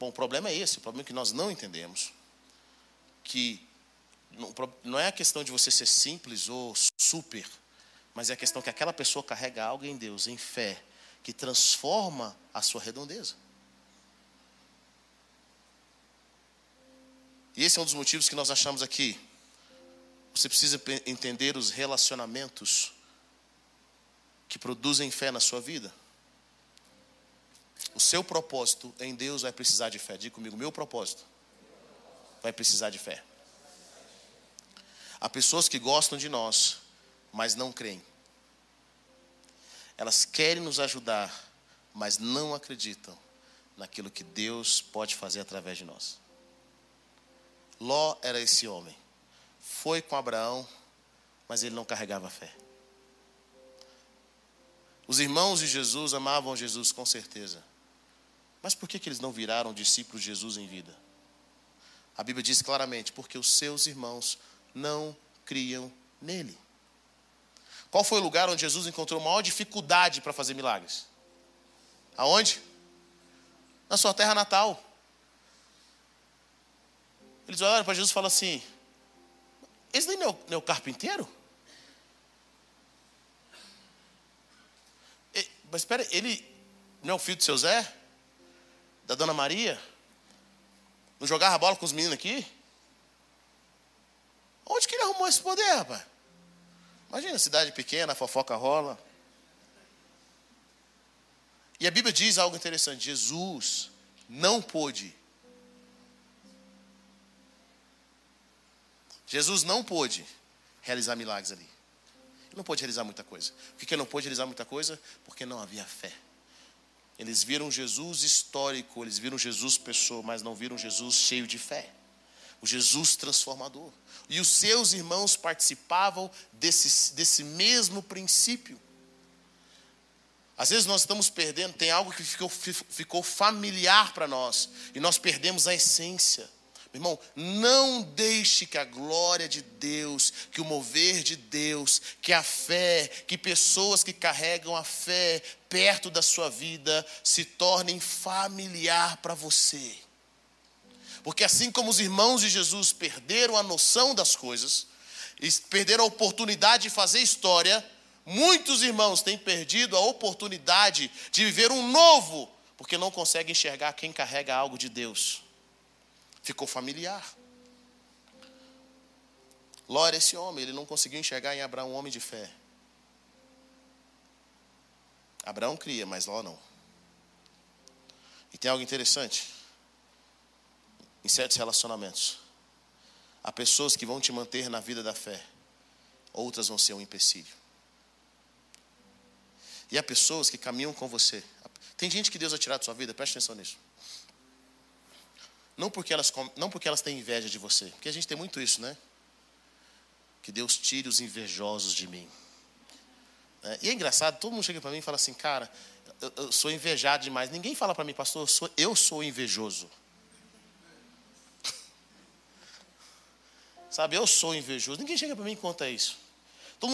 Bom, o problema é esse, o problema é que nós não entendemos que não é a questão de você ser simples ou super, mas é a questão que aquela pessoa carrega algo em Deus, em fé, que transforma a sua redondeza. E esse é um dos motivos que nós achamos aqui. Você precisa entender os relacionamentos que produzem fé na sua vida. O seu propósito em Deus vai precisar de fé. Diga comigo, meu propósito vai precisar de fé. Há pessoas que gostam de nós, mas não creem. Elas querem nos ajudar, mas não acreditam naquilo que Deus pode fazer através de nós. Ló era esse homem. Foi com Abraão, mas ele não carregava fé. Os irmãos de Jesus amavam Jesus com certeza. Mas por que, que eles não viraram discípulos de Jesus em vida? A Bíblia diz claramente: porque os seus irmãos não criam nele. Qual foi o lugar onde Jesus encontrou maior dificuldade para fazer milagres? Aonde? Na sua terra natal. Eles olharam para Jesus e falaram assim: Esse nem é é o carpinteiro? E, mas espera, ele não é o filho de seu Zé? Da dona Maria? Não jogava bola com os meninos aqui? Onde que ele arrumou esse poder, rapaz? Imagina, cidade pequena, a fofoca rola. E a Bíblia diz algo interessante: Jesus não pôde. Jesus não pôde realizar milagres ali. Ele não pôde realizar muita coisa. Por que ele não pôde realizar muita coisa? Porque não havia fé. Eles viram Jesus histórico, eles viram Jesus pessoa, mas não viram Jesus cheio de fé. O Jesus transformador. E os seus irmãos participavam desse, desse mesmo princípio. Às vezes nós estamos perdendo, tem algo que ficou, ficou familiar para nós, e nós perdemos a essência. Irmão, não deixe que a glória de Deus, que o mover de Deus, que a fé, que pessoas que carregam a fé perto da sua vida se tornem familiar para você. Porque assim como os irmãos de Jesus perderam a noção das coisas, perderam a oportunidade de fazer história, muitos irmãos têm perdido a oportunidade de viver um novo, porque não conseguem enxergar quem carrega algo de Deus ficou familiar. Ló era esse homem, ele não conseguiu enxergar em Abraão um homem de fé. Abraão cria, mas Ló não. E tem algo interessante. Em certos relacionamentos, há pessoas que vão te manter na vida da fé, outras vão ser um empecilho. E há pessoas que caminham com você. Tem gente que Deus vai tirar da sua vida, preste atenção nisso. Não porque, elas, não porque elas têm inveja de você, porque a gente tem muito isso, né? Que Deus tire os invejosos de mim. É, e é engraçado, todo mundo chega para mim e fala assim, cara, eu, eu sou invejado demais. Ninguém fala para mim, pastor, eu sou, eu sou invejoso. Sabe, eu sou invejoso. Ninguém chega para mim e conta isso.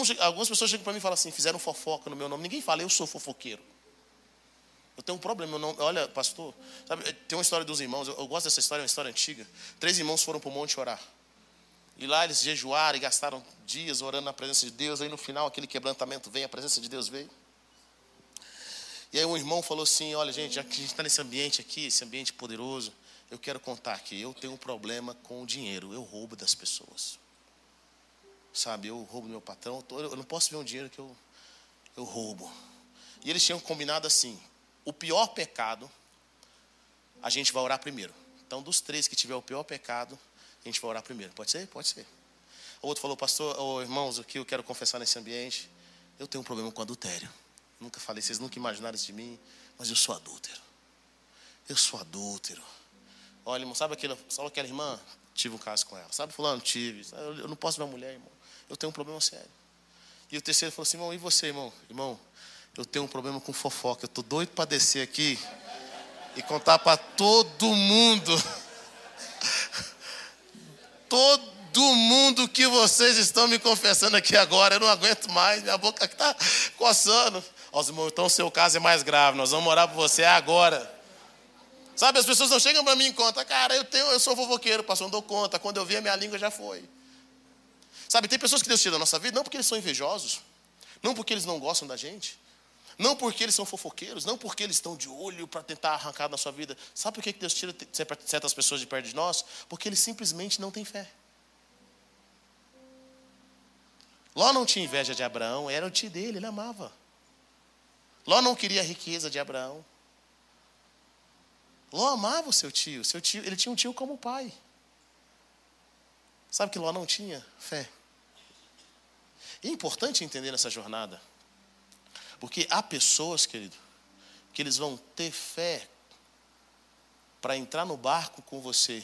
Chega, algumas pessoas chegam para mim e falam assim, fizeram fofoca no meu nome. Ninguém fala, eu sou fofoqueiro. Eu tenho um problema, não, olha, pastor, sabe, tem uma história dos irmãos, eu, eu, gosto dessa história, é uma história antiga. Três irmãos foram para o monte orar. E lá eles jejuaram e gastaram dias orando na presença de Deus. Aí no final aquele quebrantamento veio, a presença de Deus veio. E aí um irmão falou assim: Olha, gente, já que a gente está nesse ambiente aqui, esse ambiente poderoso, eu quero contar que eu tenho um problema com o dinheiro. Eu roubo das pessoas. Sabe, eu roubo do meu patrão. Eu não posso ver um dinheiro que eu, eu roubo. E eles tinham combinado assim: o pior pecado, a gente vai orar primeiro. Então, dos três que tiver o pior pecado, a gente vai orar primeiro. Pode ser? Pode ser. O outro falou, pastor, oh, irmãos, o que eu quero confessar nesse ambiente? Eu tenho um problema com adultério. Nunca falei, vocês nunca imaginaram isso de mim, mas eu sou adúltero. Eu sou adúltero. Olha, irmão, sabe, aquele, sabe aquela irmã? Tive um caso com ela. Sabe, fulano? Tive. Eu não posso ver uma mulher, irmão. Eu tenho um problema sério. E o terceiro falou assim, irmão, e você, irmão? Irmão, eu tenho um problema com fofoca. Eu estou doido para descer aqui e contar para todo mundo. todo mundo que vocês estão me confessando aqui agora. Eu não aguento mais, minha boca está coçando. Ó, irmãos, então o seu caso é mais grave. Nós vamos orar por você agora. Sabe, as pessoas não chegam para mim e contam, cara, eu, tenho, eu sou fofoqueiro, pastor, não dou conta. Quando eu vi a minha língua já foi. Sabe, tem pessoas que Deus tira da nossa vida, não porque eles são invejosos, não porque eles não gostam da gente, não porque eles são fofoqueiros, não porque eles estão de olho para tentar arrancar da sua vida. Sabe por que Deus tira certas pessoas de perto de nós? Porque eles simplesmente não têm fé. Ló não tinha inveja de Abraão, era o tio dele, ele amava. Ló não queria a riqueza de Abraão. Ló amava o seu tio, seu tio, ele tinha um tio como pai. Sabe que Ló não tinha fé. E é importante entender nessa jornada, porque há pessoas, querido, que eles vão ter fé para entrar no barco com você,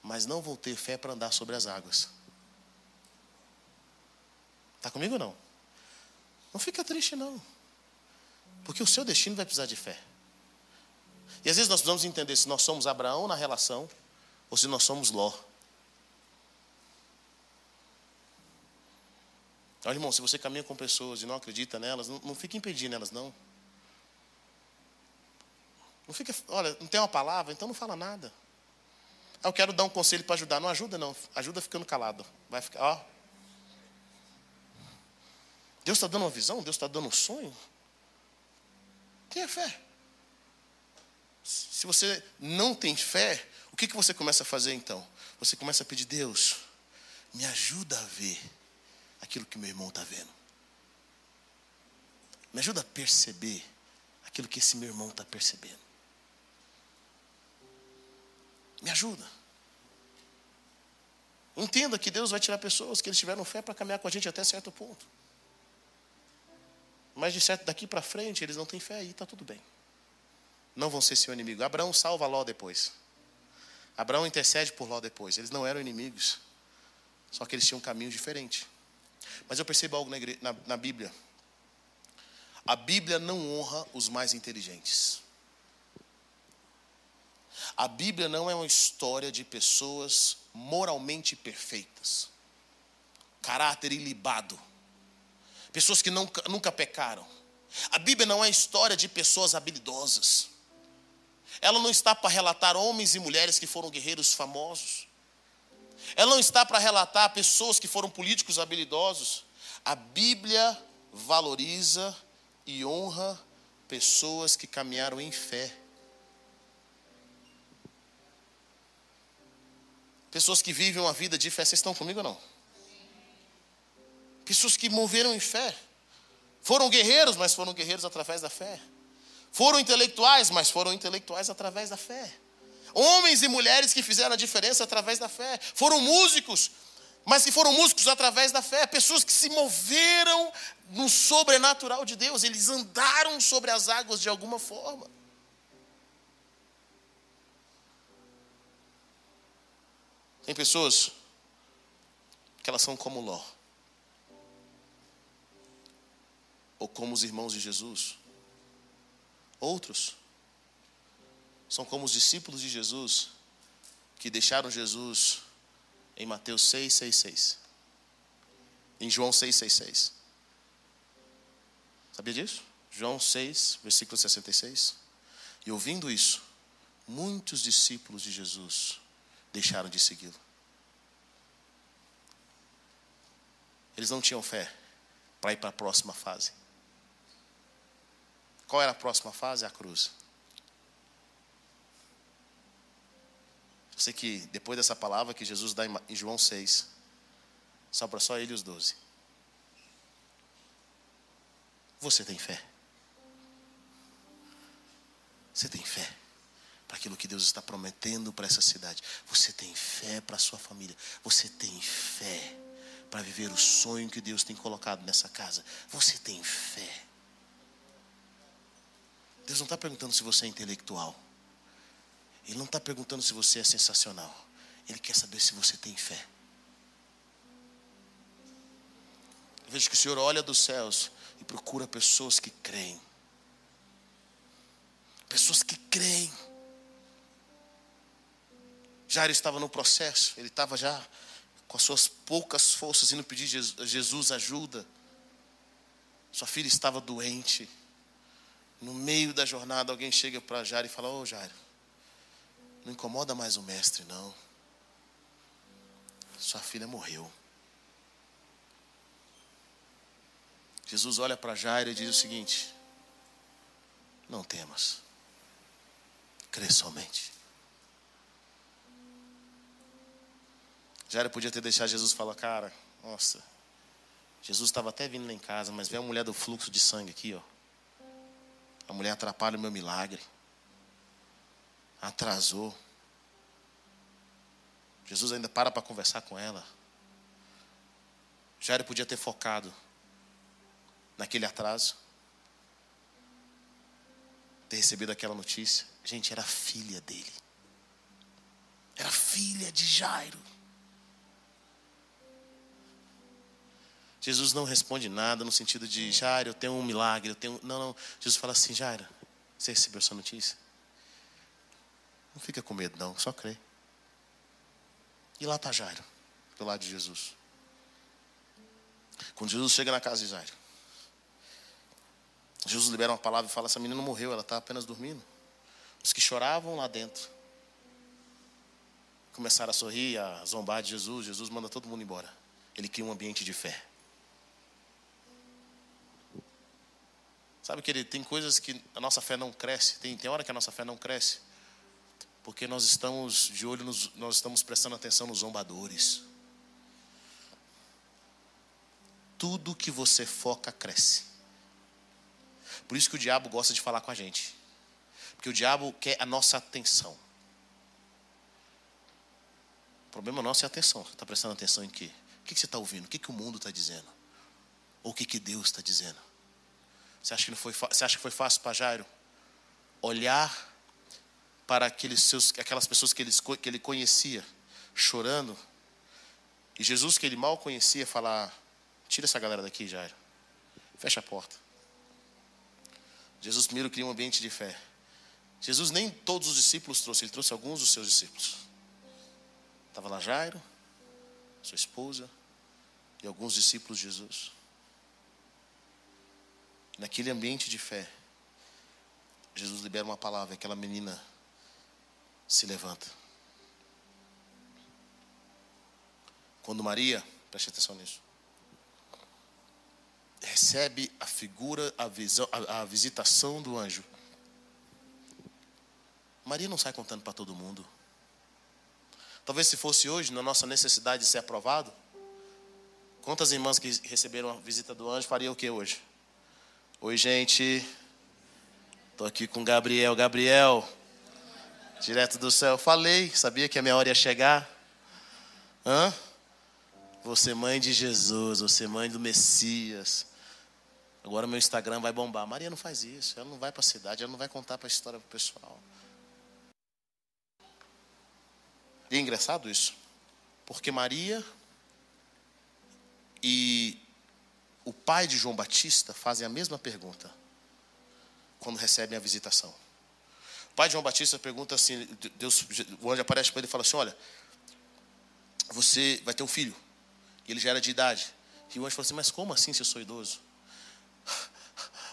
mas não vão ter fé para andar sobre as águas. Está comigo ou não? Não fica triste, não. Porque o seu destino vai precisar de fé. E às vezes nós precisamos entender se nós somos Abraão na relação ou se nós somos Ló. Olha, irmão, se você caminha com pessoas e não acredita nelas, não, não fique impedindo elas, não. Não fica, olha, não tem uma palavra, então não fala nada. Ah, eu quero dar um conselho para ajudar. Não ajuda, não. Ajuda ficando calado. Vai ficar, ó. Deus está dando uma visão, Deus está dando um sonho. Tenha fé. Se você não tem fé, o que, que você começa a fazer então? Você começa a pedir, Deus, me ajuda a ver aquilo que meu irmão está vendo. Me ajuda a perceber aquilo que esse meu irmão está percebendo. Me ajuda. Entenda que Deus vai tirar pessoas que eles tiveram fé para caminhar com a gente até certo ponto. Mas de certo daqui para frente eles não têm fé e está tudo bem. Não vão ser seu inimigo. Abraão salva Ló depois. Abraão intercede por Ló depois. Eles não eram inimigos. Só que eles tinham um caminho diferente. Mas eu percebo algo na, na, na Bíblia. A Bíblia não honra os mais inteligentes. A Bíblia não é uma história de pessoas moralmente perfeitas, caráter ilibado, pessoas que nunca, nunca pecaram. A Bíblia não é a história de pessoas habilidosas. Ela não está para relatar homens e mulheres que foram guerreiros famosos. Ela não está para relatar pessoas que foram políticos habilidosos. A Bíblia valoriza e honra pessoas que caminharam em fé. Pessoas que vivem uma vida de fé. Vocês estão comigo ou não? Pessoas que moveram em fé. Foram guerreiros, mas foram guerreiros através da fé. Foram intelectuais, mas foram intelectuais através da fé. Homens e mulheres que fizeram a diferença através da fé. Foram músicos, mas que foram músicos através da fé. Pessoas que se moveram no sobrenatural de Deus. Eles andaram sobre as águas de alguma forma. Tem pessoas que elas são como Ló. Ou como os irmãos de Jesus. Outros são como os discípulos de Jesus que deixaram Jesus em Mateus 6, 6, 6. Em João 6, 6, 6. Sabia disso? João 6, versículo 66. E ouvindo isso, muitos discípulos de Jesus deixaram de segui-lo. Eles não tinham fé para ir para a próxima fase. Qual era a próxima fase? A cruz. Sei que depois dessa palavra que Jesus dá em João 6, sobra só ele e os doze. Você tem fé? Você tem fé para aquilo que Deus está prometendo para essa cidade? Você tem fé para a sua família? Você tem fé para viver o sonho que Deus tem colocado nessa casa? Você tem fé? Deus não está perguntando se você é intelectual. Ele não está perguntando se você é sensacional. Ele quer saber se você tem fé. Eu vejo que o Senhor olha dos céus e procura pessoas que creem. Pessoas que creem. Jairo estava no processo, ele estava já com as suas poucas forças indo pedir Jesus ajuda. Sua filha estava doente. No meio da jornada, alguém chega para Jairo e fala: Ô oh, Jairo, não incomoda mais o mestre, não. Sua filha morreu. Jesus olha para Jairo e diz o seguinte: Não temas, crê somente. Jairo podia ter deixado Jesus falar, cara, nossa, Jesus estava até vindo lá em casa, mas vem a mulher do fluxo de sangue aqui, ó. A mulher atrapalha o meu milagre. Atrasou. Jesus ainda para para conversar com ela. Jairo podia ter focado naquele atraso. Ter recebido aquela notícia. Gente, era filha dele. Era filha de Jairo. Jesus não responde nada no sentido de, Jairo, eu tenho um milagre, eu tenho. Não, não. Jesus fala assim, Jairo, você recebeu essa notícia? Não fica com medo, não, só crê. E lá está Jairo, do lado de Jesus. Quando Jesus chega na casa de Jairo, Jesus libera uma palavra e fala: essa menina não morreu, ela está apenas dormindo. Os que choravam lá dentro começaram a sorrir, a zombar de Jesus. Jesus manda todo mundo embora. Ele cria um ambiente de fé. Sabe que ele tem coisas que a nossa fé não cresce, tem, tem hora que a nossa fé não cresce, porque nós estamos de olho, nos, nós estamos prestando atenção nos zombadores. Tudo que você foca cresce. Por isso que o diabo gosta de falar com a gente. Porque o diabo quer a nossa atenção. O problema nosso é a atenção. Você está prestando atenção em quê? O que você está ouvindo? O que, o mundo está dizendo? Ou o que, que Deus está dizendo? Você acha que, não foi, você acha que foi fácil para Jairo? Olhar para aqueles seus, aquelas pessoas que ele, que ele conhecia, chorando, e Jesus, que ele mal conhecia, falar: Tira essa galera daqui, Jairo. Fecha a porta. Jesus primeiro cria um ambiente de fé. Jesus nem todos os discípulos trouxe, ele trouxe alguns dos seus discípulos. Estava lá Jairo, sua esposa e alguns discípulos de Jesus naquele ambiente de fé, Jesus libera uma palavra, aquela menina se levanta. Quando Maria, preste atenção nisso, recebe a figura, a, visão, a, a visitação do anjo, Maria não sai contando para todo mundo. Talvez se fosse hoje, na nossa necessidade de ser aprovado, quantas irmãs que receberam a visita do anjo fariam o que hoje? Oi, gente. Estou aqui com Gabriel. Gabriel, direto do céu. Falei, sabia que a minha hora ia chegar? Hã? Você mãe de Jesus, você mãe do Messias. Agora meu Instagram vai bombar. Maria não faz isso. Ela não vai para a cidade, ela não vai contar para a história para o pessoal. E é engraçado isso. Porque Maria e o pai de João Batista fazem a mesma pergunta quando recebem a visitação. O pai de João Batista pergunta assim, Deus, o anjo aparece para ele e fala assim, olha, você vai ter um filho. E ele já era de idade. E o anjo fala assim, mas como assim se eu sou idoso?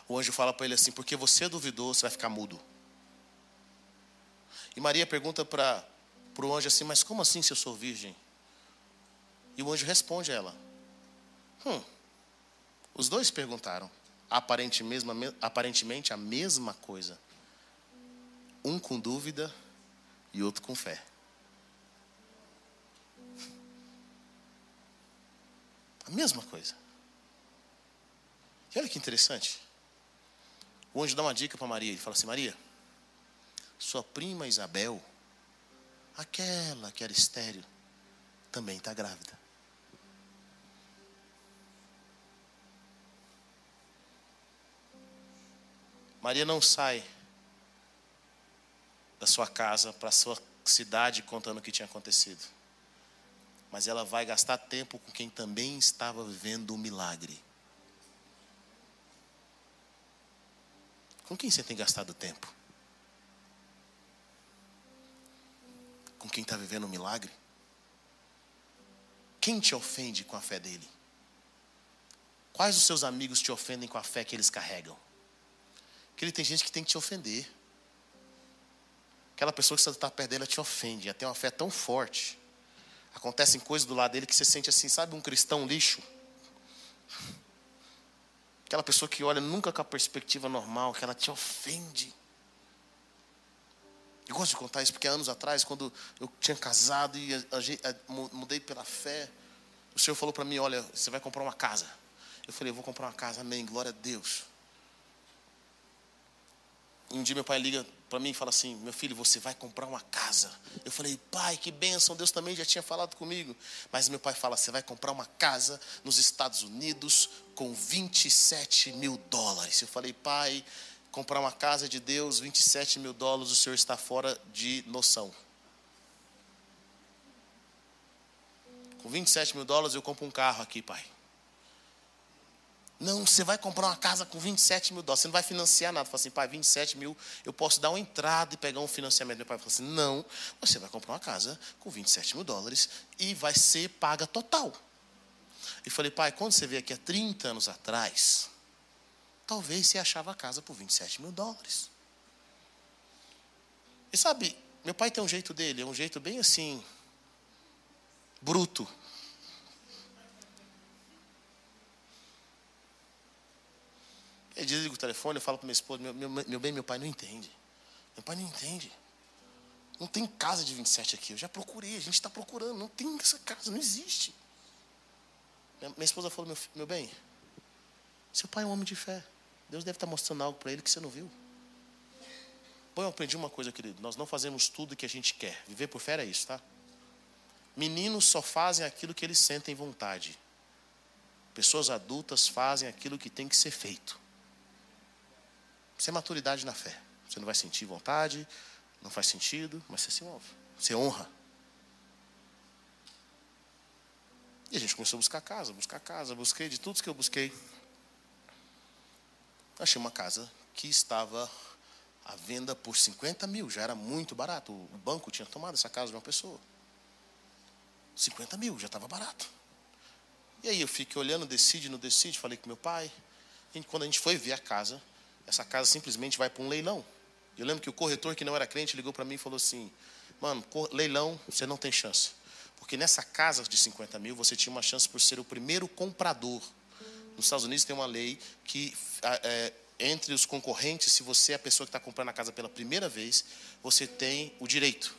O anjo fala para ele assim, porque você duvidou, você vai ficar mudo. E Maria pergunta para o anjo assim, mas como assim se eu sou virgem? E o anjo responde a ela, hum, os dois perguntaram, aparentemente a mesma coisa. Um com dúvida e outro com fé. A mesma coisa. E olha que interessante. O anjo dá uma dica para Maria. Ele fala assim: Maria, sua prima Isabel, aquela que era estéreo, também está grávida. Maria não sai da sua casa para a sua cidade contando o que tinha acontecido. Mas ela vai gastar tempo com quem também estava vivendo o milagre. Com quem você tem gastado tempo? Com quem está vivendo o milagre? Quem te ofende com a fé dele? Quais os seus amigos te ofendem com a fé que eles carregam? Porque tem gente que tem que te ofender. Aquela pessoa que você está perto dela te ofende, ela tem uma fé tão forte. Acontecem coisas do lado dele que você sente assim, sabe, um cristão lixo? Aquela pessoa que olha nunca com a perspectiva normal, que ela te ofende. Eu gosto de contar isso porque anos atrás, quando eu tinha casado e mudei pela fé, o Senhor falou para mim: Olha, você vai comprar uma casa. Eu falei: Eu vou comprar uma casa, amém, glória a Deus. E um dia meu pai liga para mim e fala assim: Meu filho, você vai comprar uma casa. Eu falei: Pai, que bênção, Deus também já tinha falado comigo. Mas meu pai fala: Você vai comprar uma casa nos Estados Unidos com 27 mil dólares. Eu falei: Pai, comprar uma casa de Deus, 27 mil dólares, o senhor está fora de noção. Com 27 mil dólares eu compro um carro aqui, pai. Não, você vai comprar uma casa com 27 mil dólares, você não vai financiar nada. Fala assim, pai, 27 mil, eu posso dar uma entrada e pegar um financiamento. Meu pai falou assim: não, você vai comprar uma casa com 27 mil dólares e vai ser paga total. E falei, pai, quando você veio aqui há 30 anos atrás, talvez você achava a casa por 27 mil dólares. E sabe, meu pai tem um jeito dele, é um jeito bem assim, bruto. Ele desliga o telefone, eu falo para minha esposa, meu, meu, meu bem, meu pai não entende. Meu pai não entende. Não tem casa de 27 aqui. Eu já procurei, a gente está procurando. Não tem essa casa, não existe. Minha, minha esposa falou, meu, meu bem, seu pai é um homem de fé. Deus deve estar tá mostrando algo para ele que você não viu. Bom, eu aprendi uma coisa, querido. Nós não fazemos tudo que a gente quer. Viver por fé é isso, tá? Meninos só fazem aquilo que eles sentem vontade. Pessoas adultas fazem aquilo que tem que ser feito. Isso é maturidade na fé. Você não vai sentir vontade, não faz sentido, mas você se move. Você honra. E a gente começou a buscar casa, buscar casa, busquei de tudo que eu busquei. Achei uma casa que estava à venda por 50 mil, já era muito barato. O banco tinha tomado essa casa de uma pessoa. 50 mil, já estava barato. E aí eu fiquei olhando, decide, não decide, falei com meu pai. E quando a gente foi ver a casa, essa casa simplesmente vai para um leilão. Eu lembro que o corretor que não era crente ligou para mim e falou assim: Mano, leilão, você não tem chance. Porque nessa casa de 50 mil, você tinha uma chance por ser o primeiro comprador. Nos Estados Unidos tem uma lei que, é, entre os concorrentes, se você é a pessoa que está comprando a casa pela primeira vez, você tem o direito.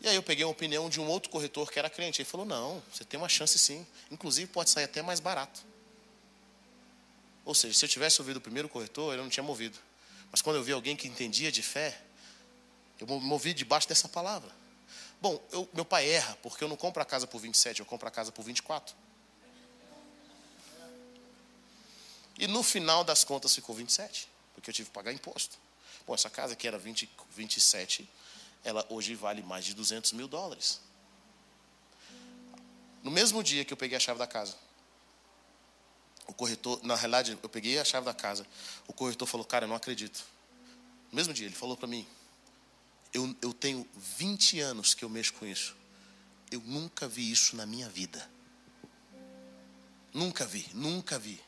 E aí eu peguei uma opinião de um outro corretor que era crente. Ele falou: Não, você tem uma chance sim. Inclusive pode sair até mais barato. Ou seja, se eu tivesse ouvido o primeiro corretor, ele não tinha movido. Mas quando eu vi alguém que entendia de fé, eu movi debaixo dessa palavra. Bom, eu, meu pai erra, porque eu não compro a casa por 27, eu compro a casa por 24. E no final das contas ficou 27, porque eu tive que pagar imposto. Bom, essa casa que era 20, 27, ela hoje vale mais de 200 mil dólares. No mesmo dia que eu peguei a chave da casa, o corretor, na realidade, eu peguei a chave da casa. O corretor falou: Cara, eu não acredito. No mesmo dia, ele falou para mim: eu, eu tenho 20 anos que eu mexo com isso. Eu nunca vi isso na minha vida. Nunca vi, nunca vi.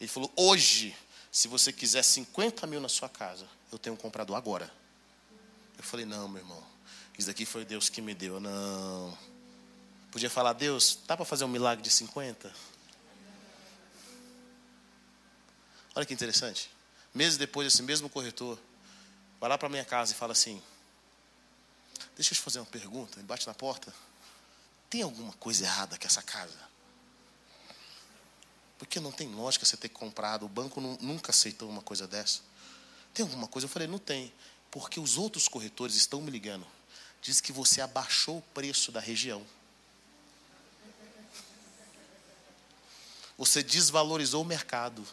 Ele falou: Hoje, se você quiser 50 mil na sua casa, eu tenho um comprador agora. Eu falei: Não, meu irmão. Isso daqui foi Deus que me deu. Não. Podia falar: Deus, dá para fazer um milagre de 50? Olha que interessante. Meses depois, esse mesmo corretor vai lá para minha casa e fala assim: Deixa eu te fazer uma pergunta. Ele bate na porta. Tem alguma coisa errada com essa casa? Porque não tem lógica você ter comprado. O banco nunca aceitou uma coisa dessa. Tem alguma coisa? Eu falei: Não tem. Porque os outros corretores estão me ligando. Diz que você abaixou o preço da região. Você desvalorizou o mercado.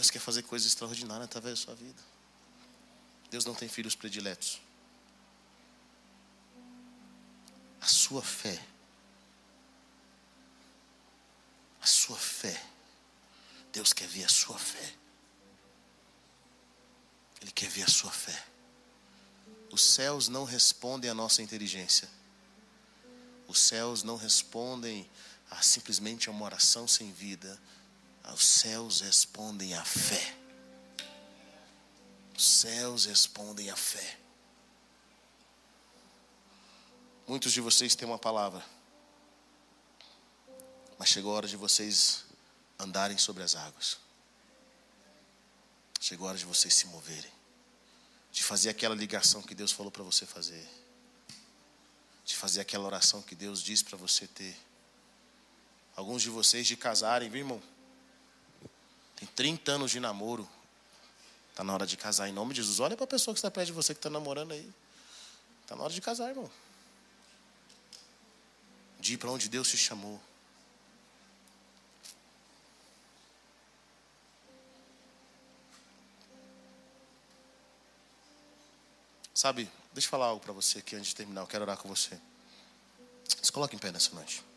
Deus quer fazer coisas extraordinárias através da sua vida. Deus não tem filhos prediletos. A sua fé, a sua fé, Deus quer ver a sua fé. Ele quer ver a sua fé. Os céus não respondem à nossa inteligência. Os céus não respondem a simplesmente a uma oração sem vida. Os céus respondem à fé. Os céus respondem à fé. Muitos de vocês têm uma palavra, mas chegou a hora de vocês andarem sobre as águas. Chegou a hora de vocês se moverem, de fazer aquela ligação que Deus falou para você fazer, de fazer aquela oração que Deus disse para você ter. Alguns de vocês de casarem, viu, irmão? Tem 30 anos de namoro. Está na hora de casar em nome de Jesus. Olha para a pessoa que está perto de você que está namorando aí. Está na hora de casar, irmão. De ir para onde Deus te chamou. Sabe, deixa eu falar algo para você aqui antes de terminar. Eu quero orar com você. Se coloque em pé nessa noite.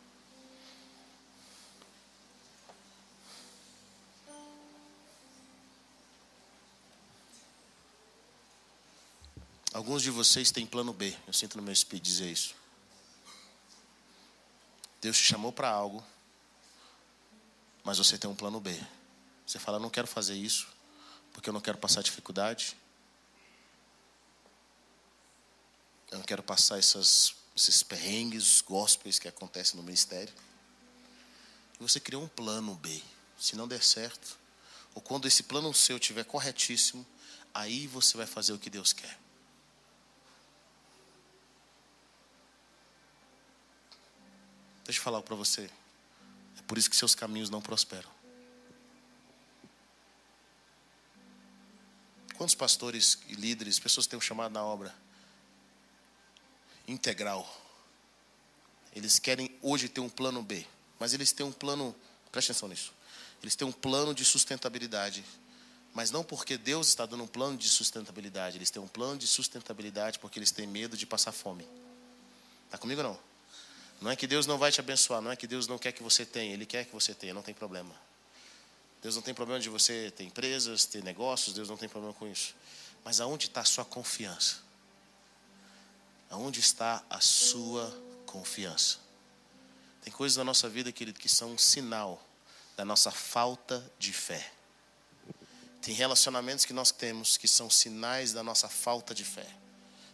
Alguns de vocês têm plano B. Eu sinto no meu espírito dizer isso. Deus te chamou para algo, mas você tem um plano B. Você fala, não quero fazer isso, porque eu não quero passar dificuldade. Eu não quero passar essas, esses perrengues gospels que acontecem no ministério. E você criou um plano B. Se não der certo, ou quando esse plano seu estiver corretíssimo, aí você vai fazer o que Deus quer. Deixa eu falar para você. É por isso que seus caminhos não prosperam. Quantos pastores e líderes, pessoas têm um chamado na obra? integral. Eles querem hoje ter um plano B, mas eles têm um plano, preste atenção nisso. Eles têm um plano de sustentabilidade, mas não porque Deus está dando um plano de sustentabilidade, eles têm um plano de sustentabilidade porque eles têm medo de passar fome. Está comigo ou não? Não é que Deus não vai te abençoar, não é que Deus não quer que você tenha, Ele quer que você tenha, não tem problema. Deus não tem problema de você ter empresas, ter negócios, Deus não tem problema com isso. Mas aonde está a sua confiança? Aonde está a sua confiança? Tem coisas na nossa vida, querido, que são um sinal da nossa falta de fé. Tem relacionamentos que nós temos que são sinais da nossa falta de fé.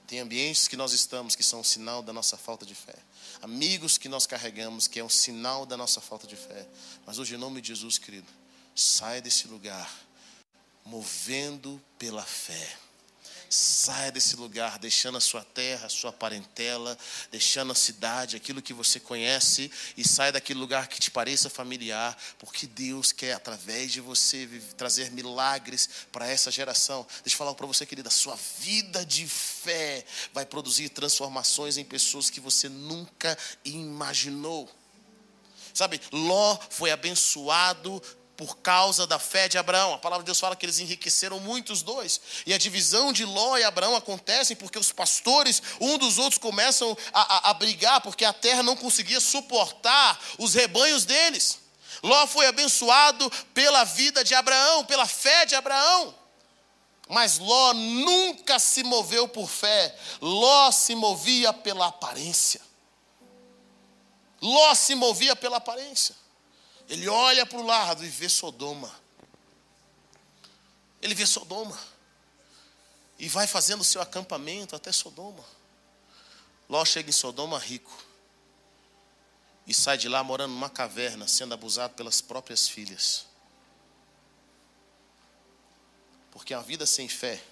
Tem ambientes que nós estamos que são um sinal da nossa falta de fé. Amigos que nós carregamos que é um sinal da nossa falta de fé. Mas hoje, em nome de Jesus, querido, sai desse lugar movendo pela fé Saia desse lugar, deixando a sua terra, a sua parentela, deixando a cidade, aquilo que você conhece, e saia daquele lugar que te pareça familiar, porque Deus quer, através de você, trazer milagres para essa geração. Deixa eu falar para você, querida, sua vida de fé vai produzir transformações em pessoas que você nunca imaginou. Sabe, Ló foi abençoado por causa da fé de Abraão. A palavra de Deus fala que eles enriqueceram muitos dois. E a divisão de Ló e Abraão acontece porque os pastores, um dos outros, começam a, a, a brigar porque a terra não conseguia suportar os rebanhos deles. Ló foi abençoado pela vida de Abraão, pela fé de Abraão. Mas Ló nunca se moveu por fé, Ló se movia pela aparência. Ló se movia pela aparência. Ele olha para o lado e vê Sodoma. Ele vê Sodoma. E vai fazendo seu acampamento até Sodoma. Ló chega em Sodoma rico. E sai de lá morando numa caverna, sendo abusado pelas próprias filhas. Porque a vida sem fé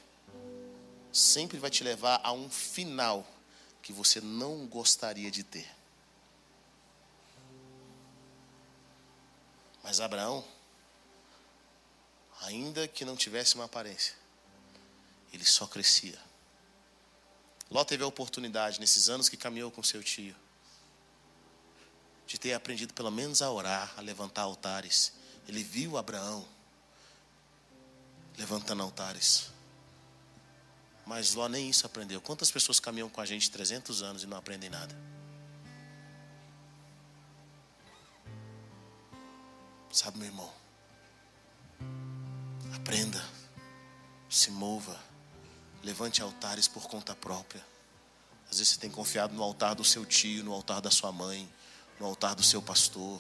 sempre vai te levar a um final que você não gostaria de ter. Mas Abraão, ainda que não tivesse uma aparência, ele só crescia. Ló teve a oportunidade, nesses anos que caminhou com seu tio, de ter aprendido pelo menos a orar, a levantar altares. Ele viu Abraão levantando altares. Mas Ló nem isso aprendeu. Quantas pessoas caminham com a gente 300 anos e não aprendem nada? Sabe, meu irmão? Aprenda, se mova, levante altares por conta própria. Às vezes você tem confiado no altar do seu tio, no altar da sua mãe, no altar do seu pastor.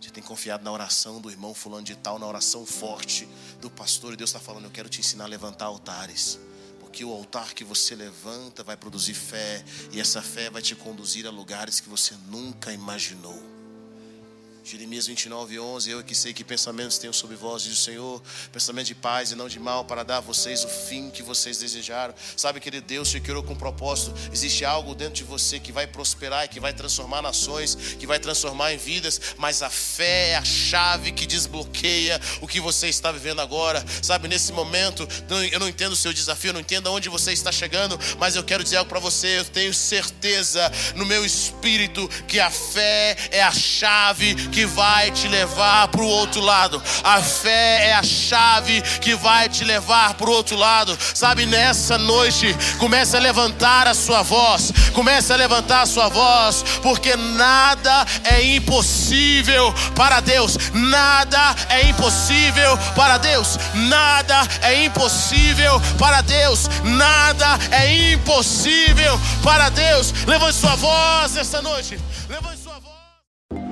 Você tem confiado na oração do irmão fulano de tal, na oração forte do pastor, e Deus está falando: Eu quero te ensinar a levantar altares. Porque o altar que você levanta vai produzir fé, e essa fé vai te conduzir a lugares que você nunca imaginou. Jeremias 29, 11. Eu que sei que pensamentos tenho sobre vós, diz o Senhor, pensamento de paz e não de mal, para dar a vocês o fim que vocês desejaram. Sabe, querido Deus, te criou com propósito. Existe algo dentro de você que vai prosperar e que vai transformar nações, que vai transformar em vidas, mas a fé é a chave que desbloqueia o que você está vivendo agora. Sabe, nesse momento, eu não entendo o seu desafio, eu não entendo aonde você está chegando, mas eu quero dizer algo para você. Eu tenho certeza no meu espírito que a fé é a chave que vai te levar para o outro lado. A fé é a chave que vai te levar para o outro lado. Sabe, nessa noite, comece a levantar a sua voz. Comece a levantar a sua voz, porque nada é impossível para Deus. Nada é impossível para Deus. Nada é impossível para Deus. Nada é impossível para Deus. Levante sua voz essa noite.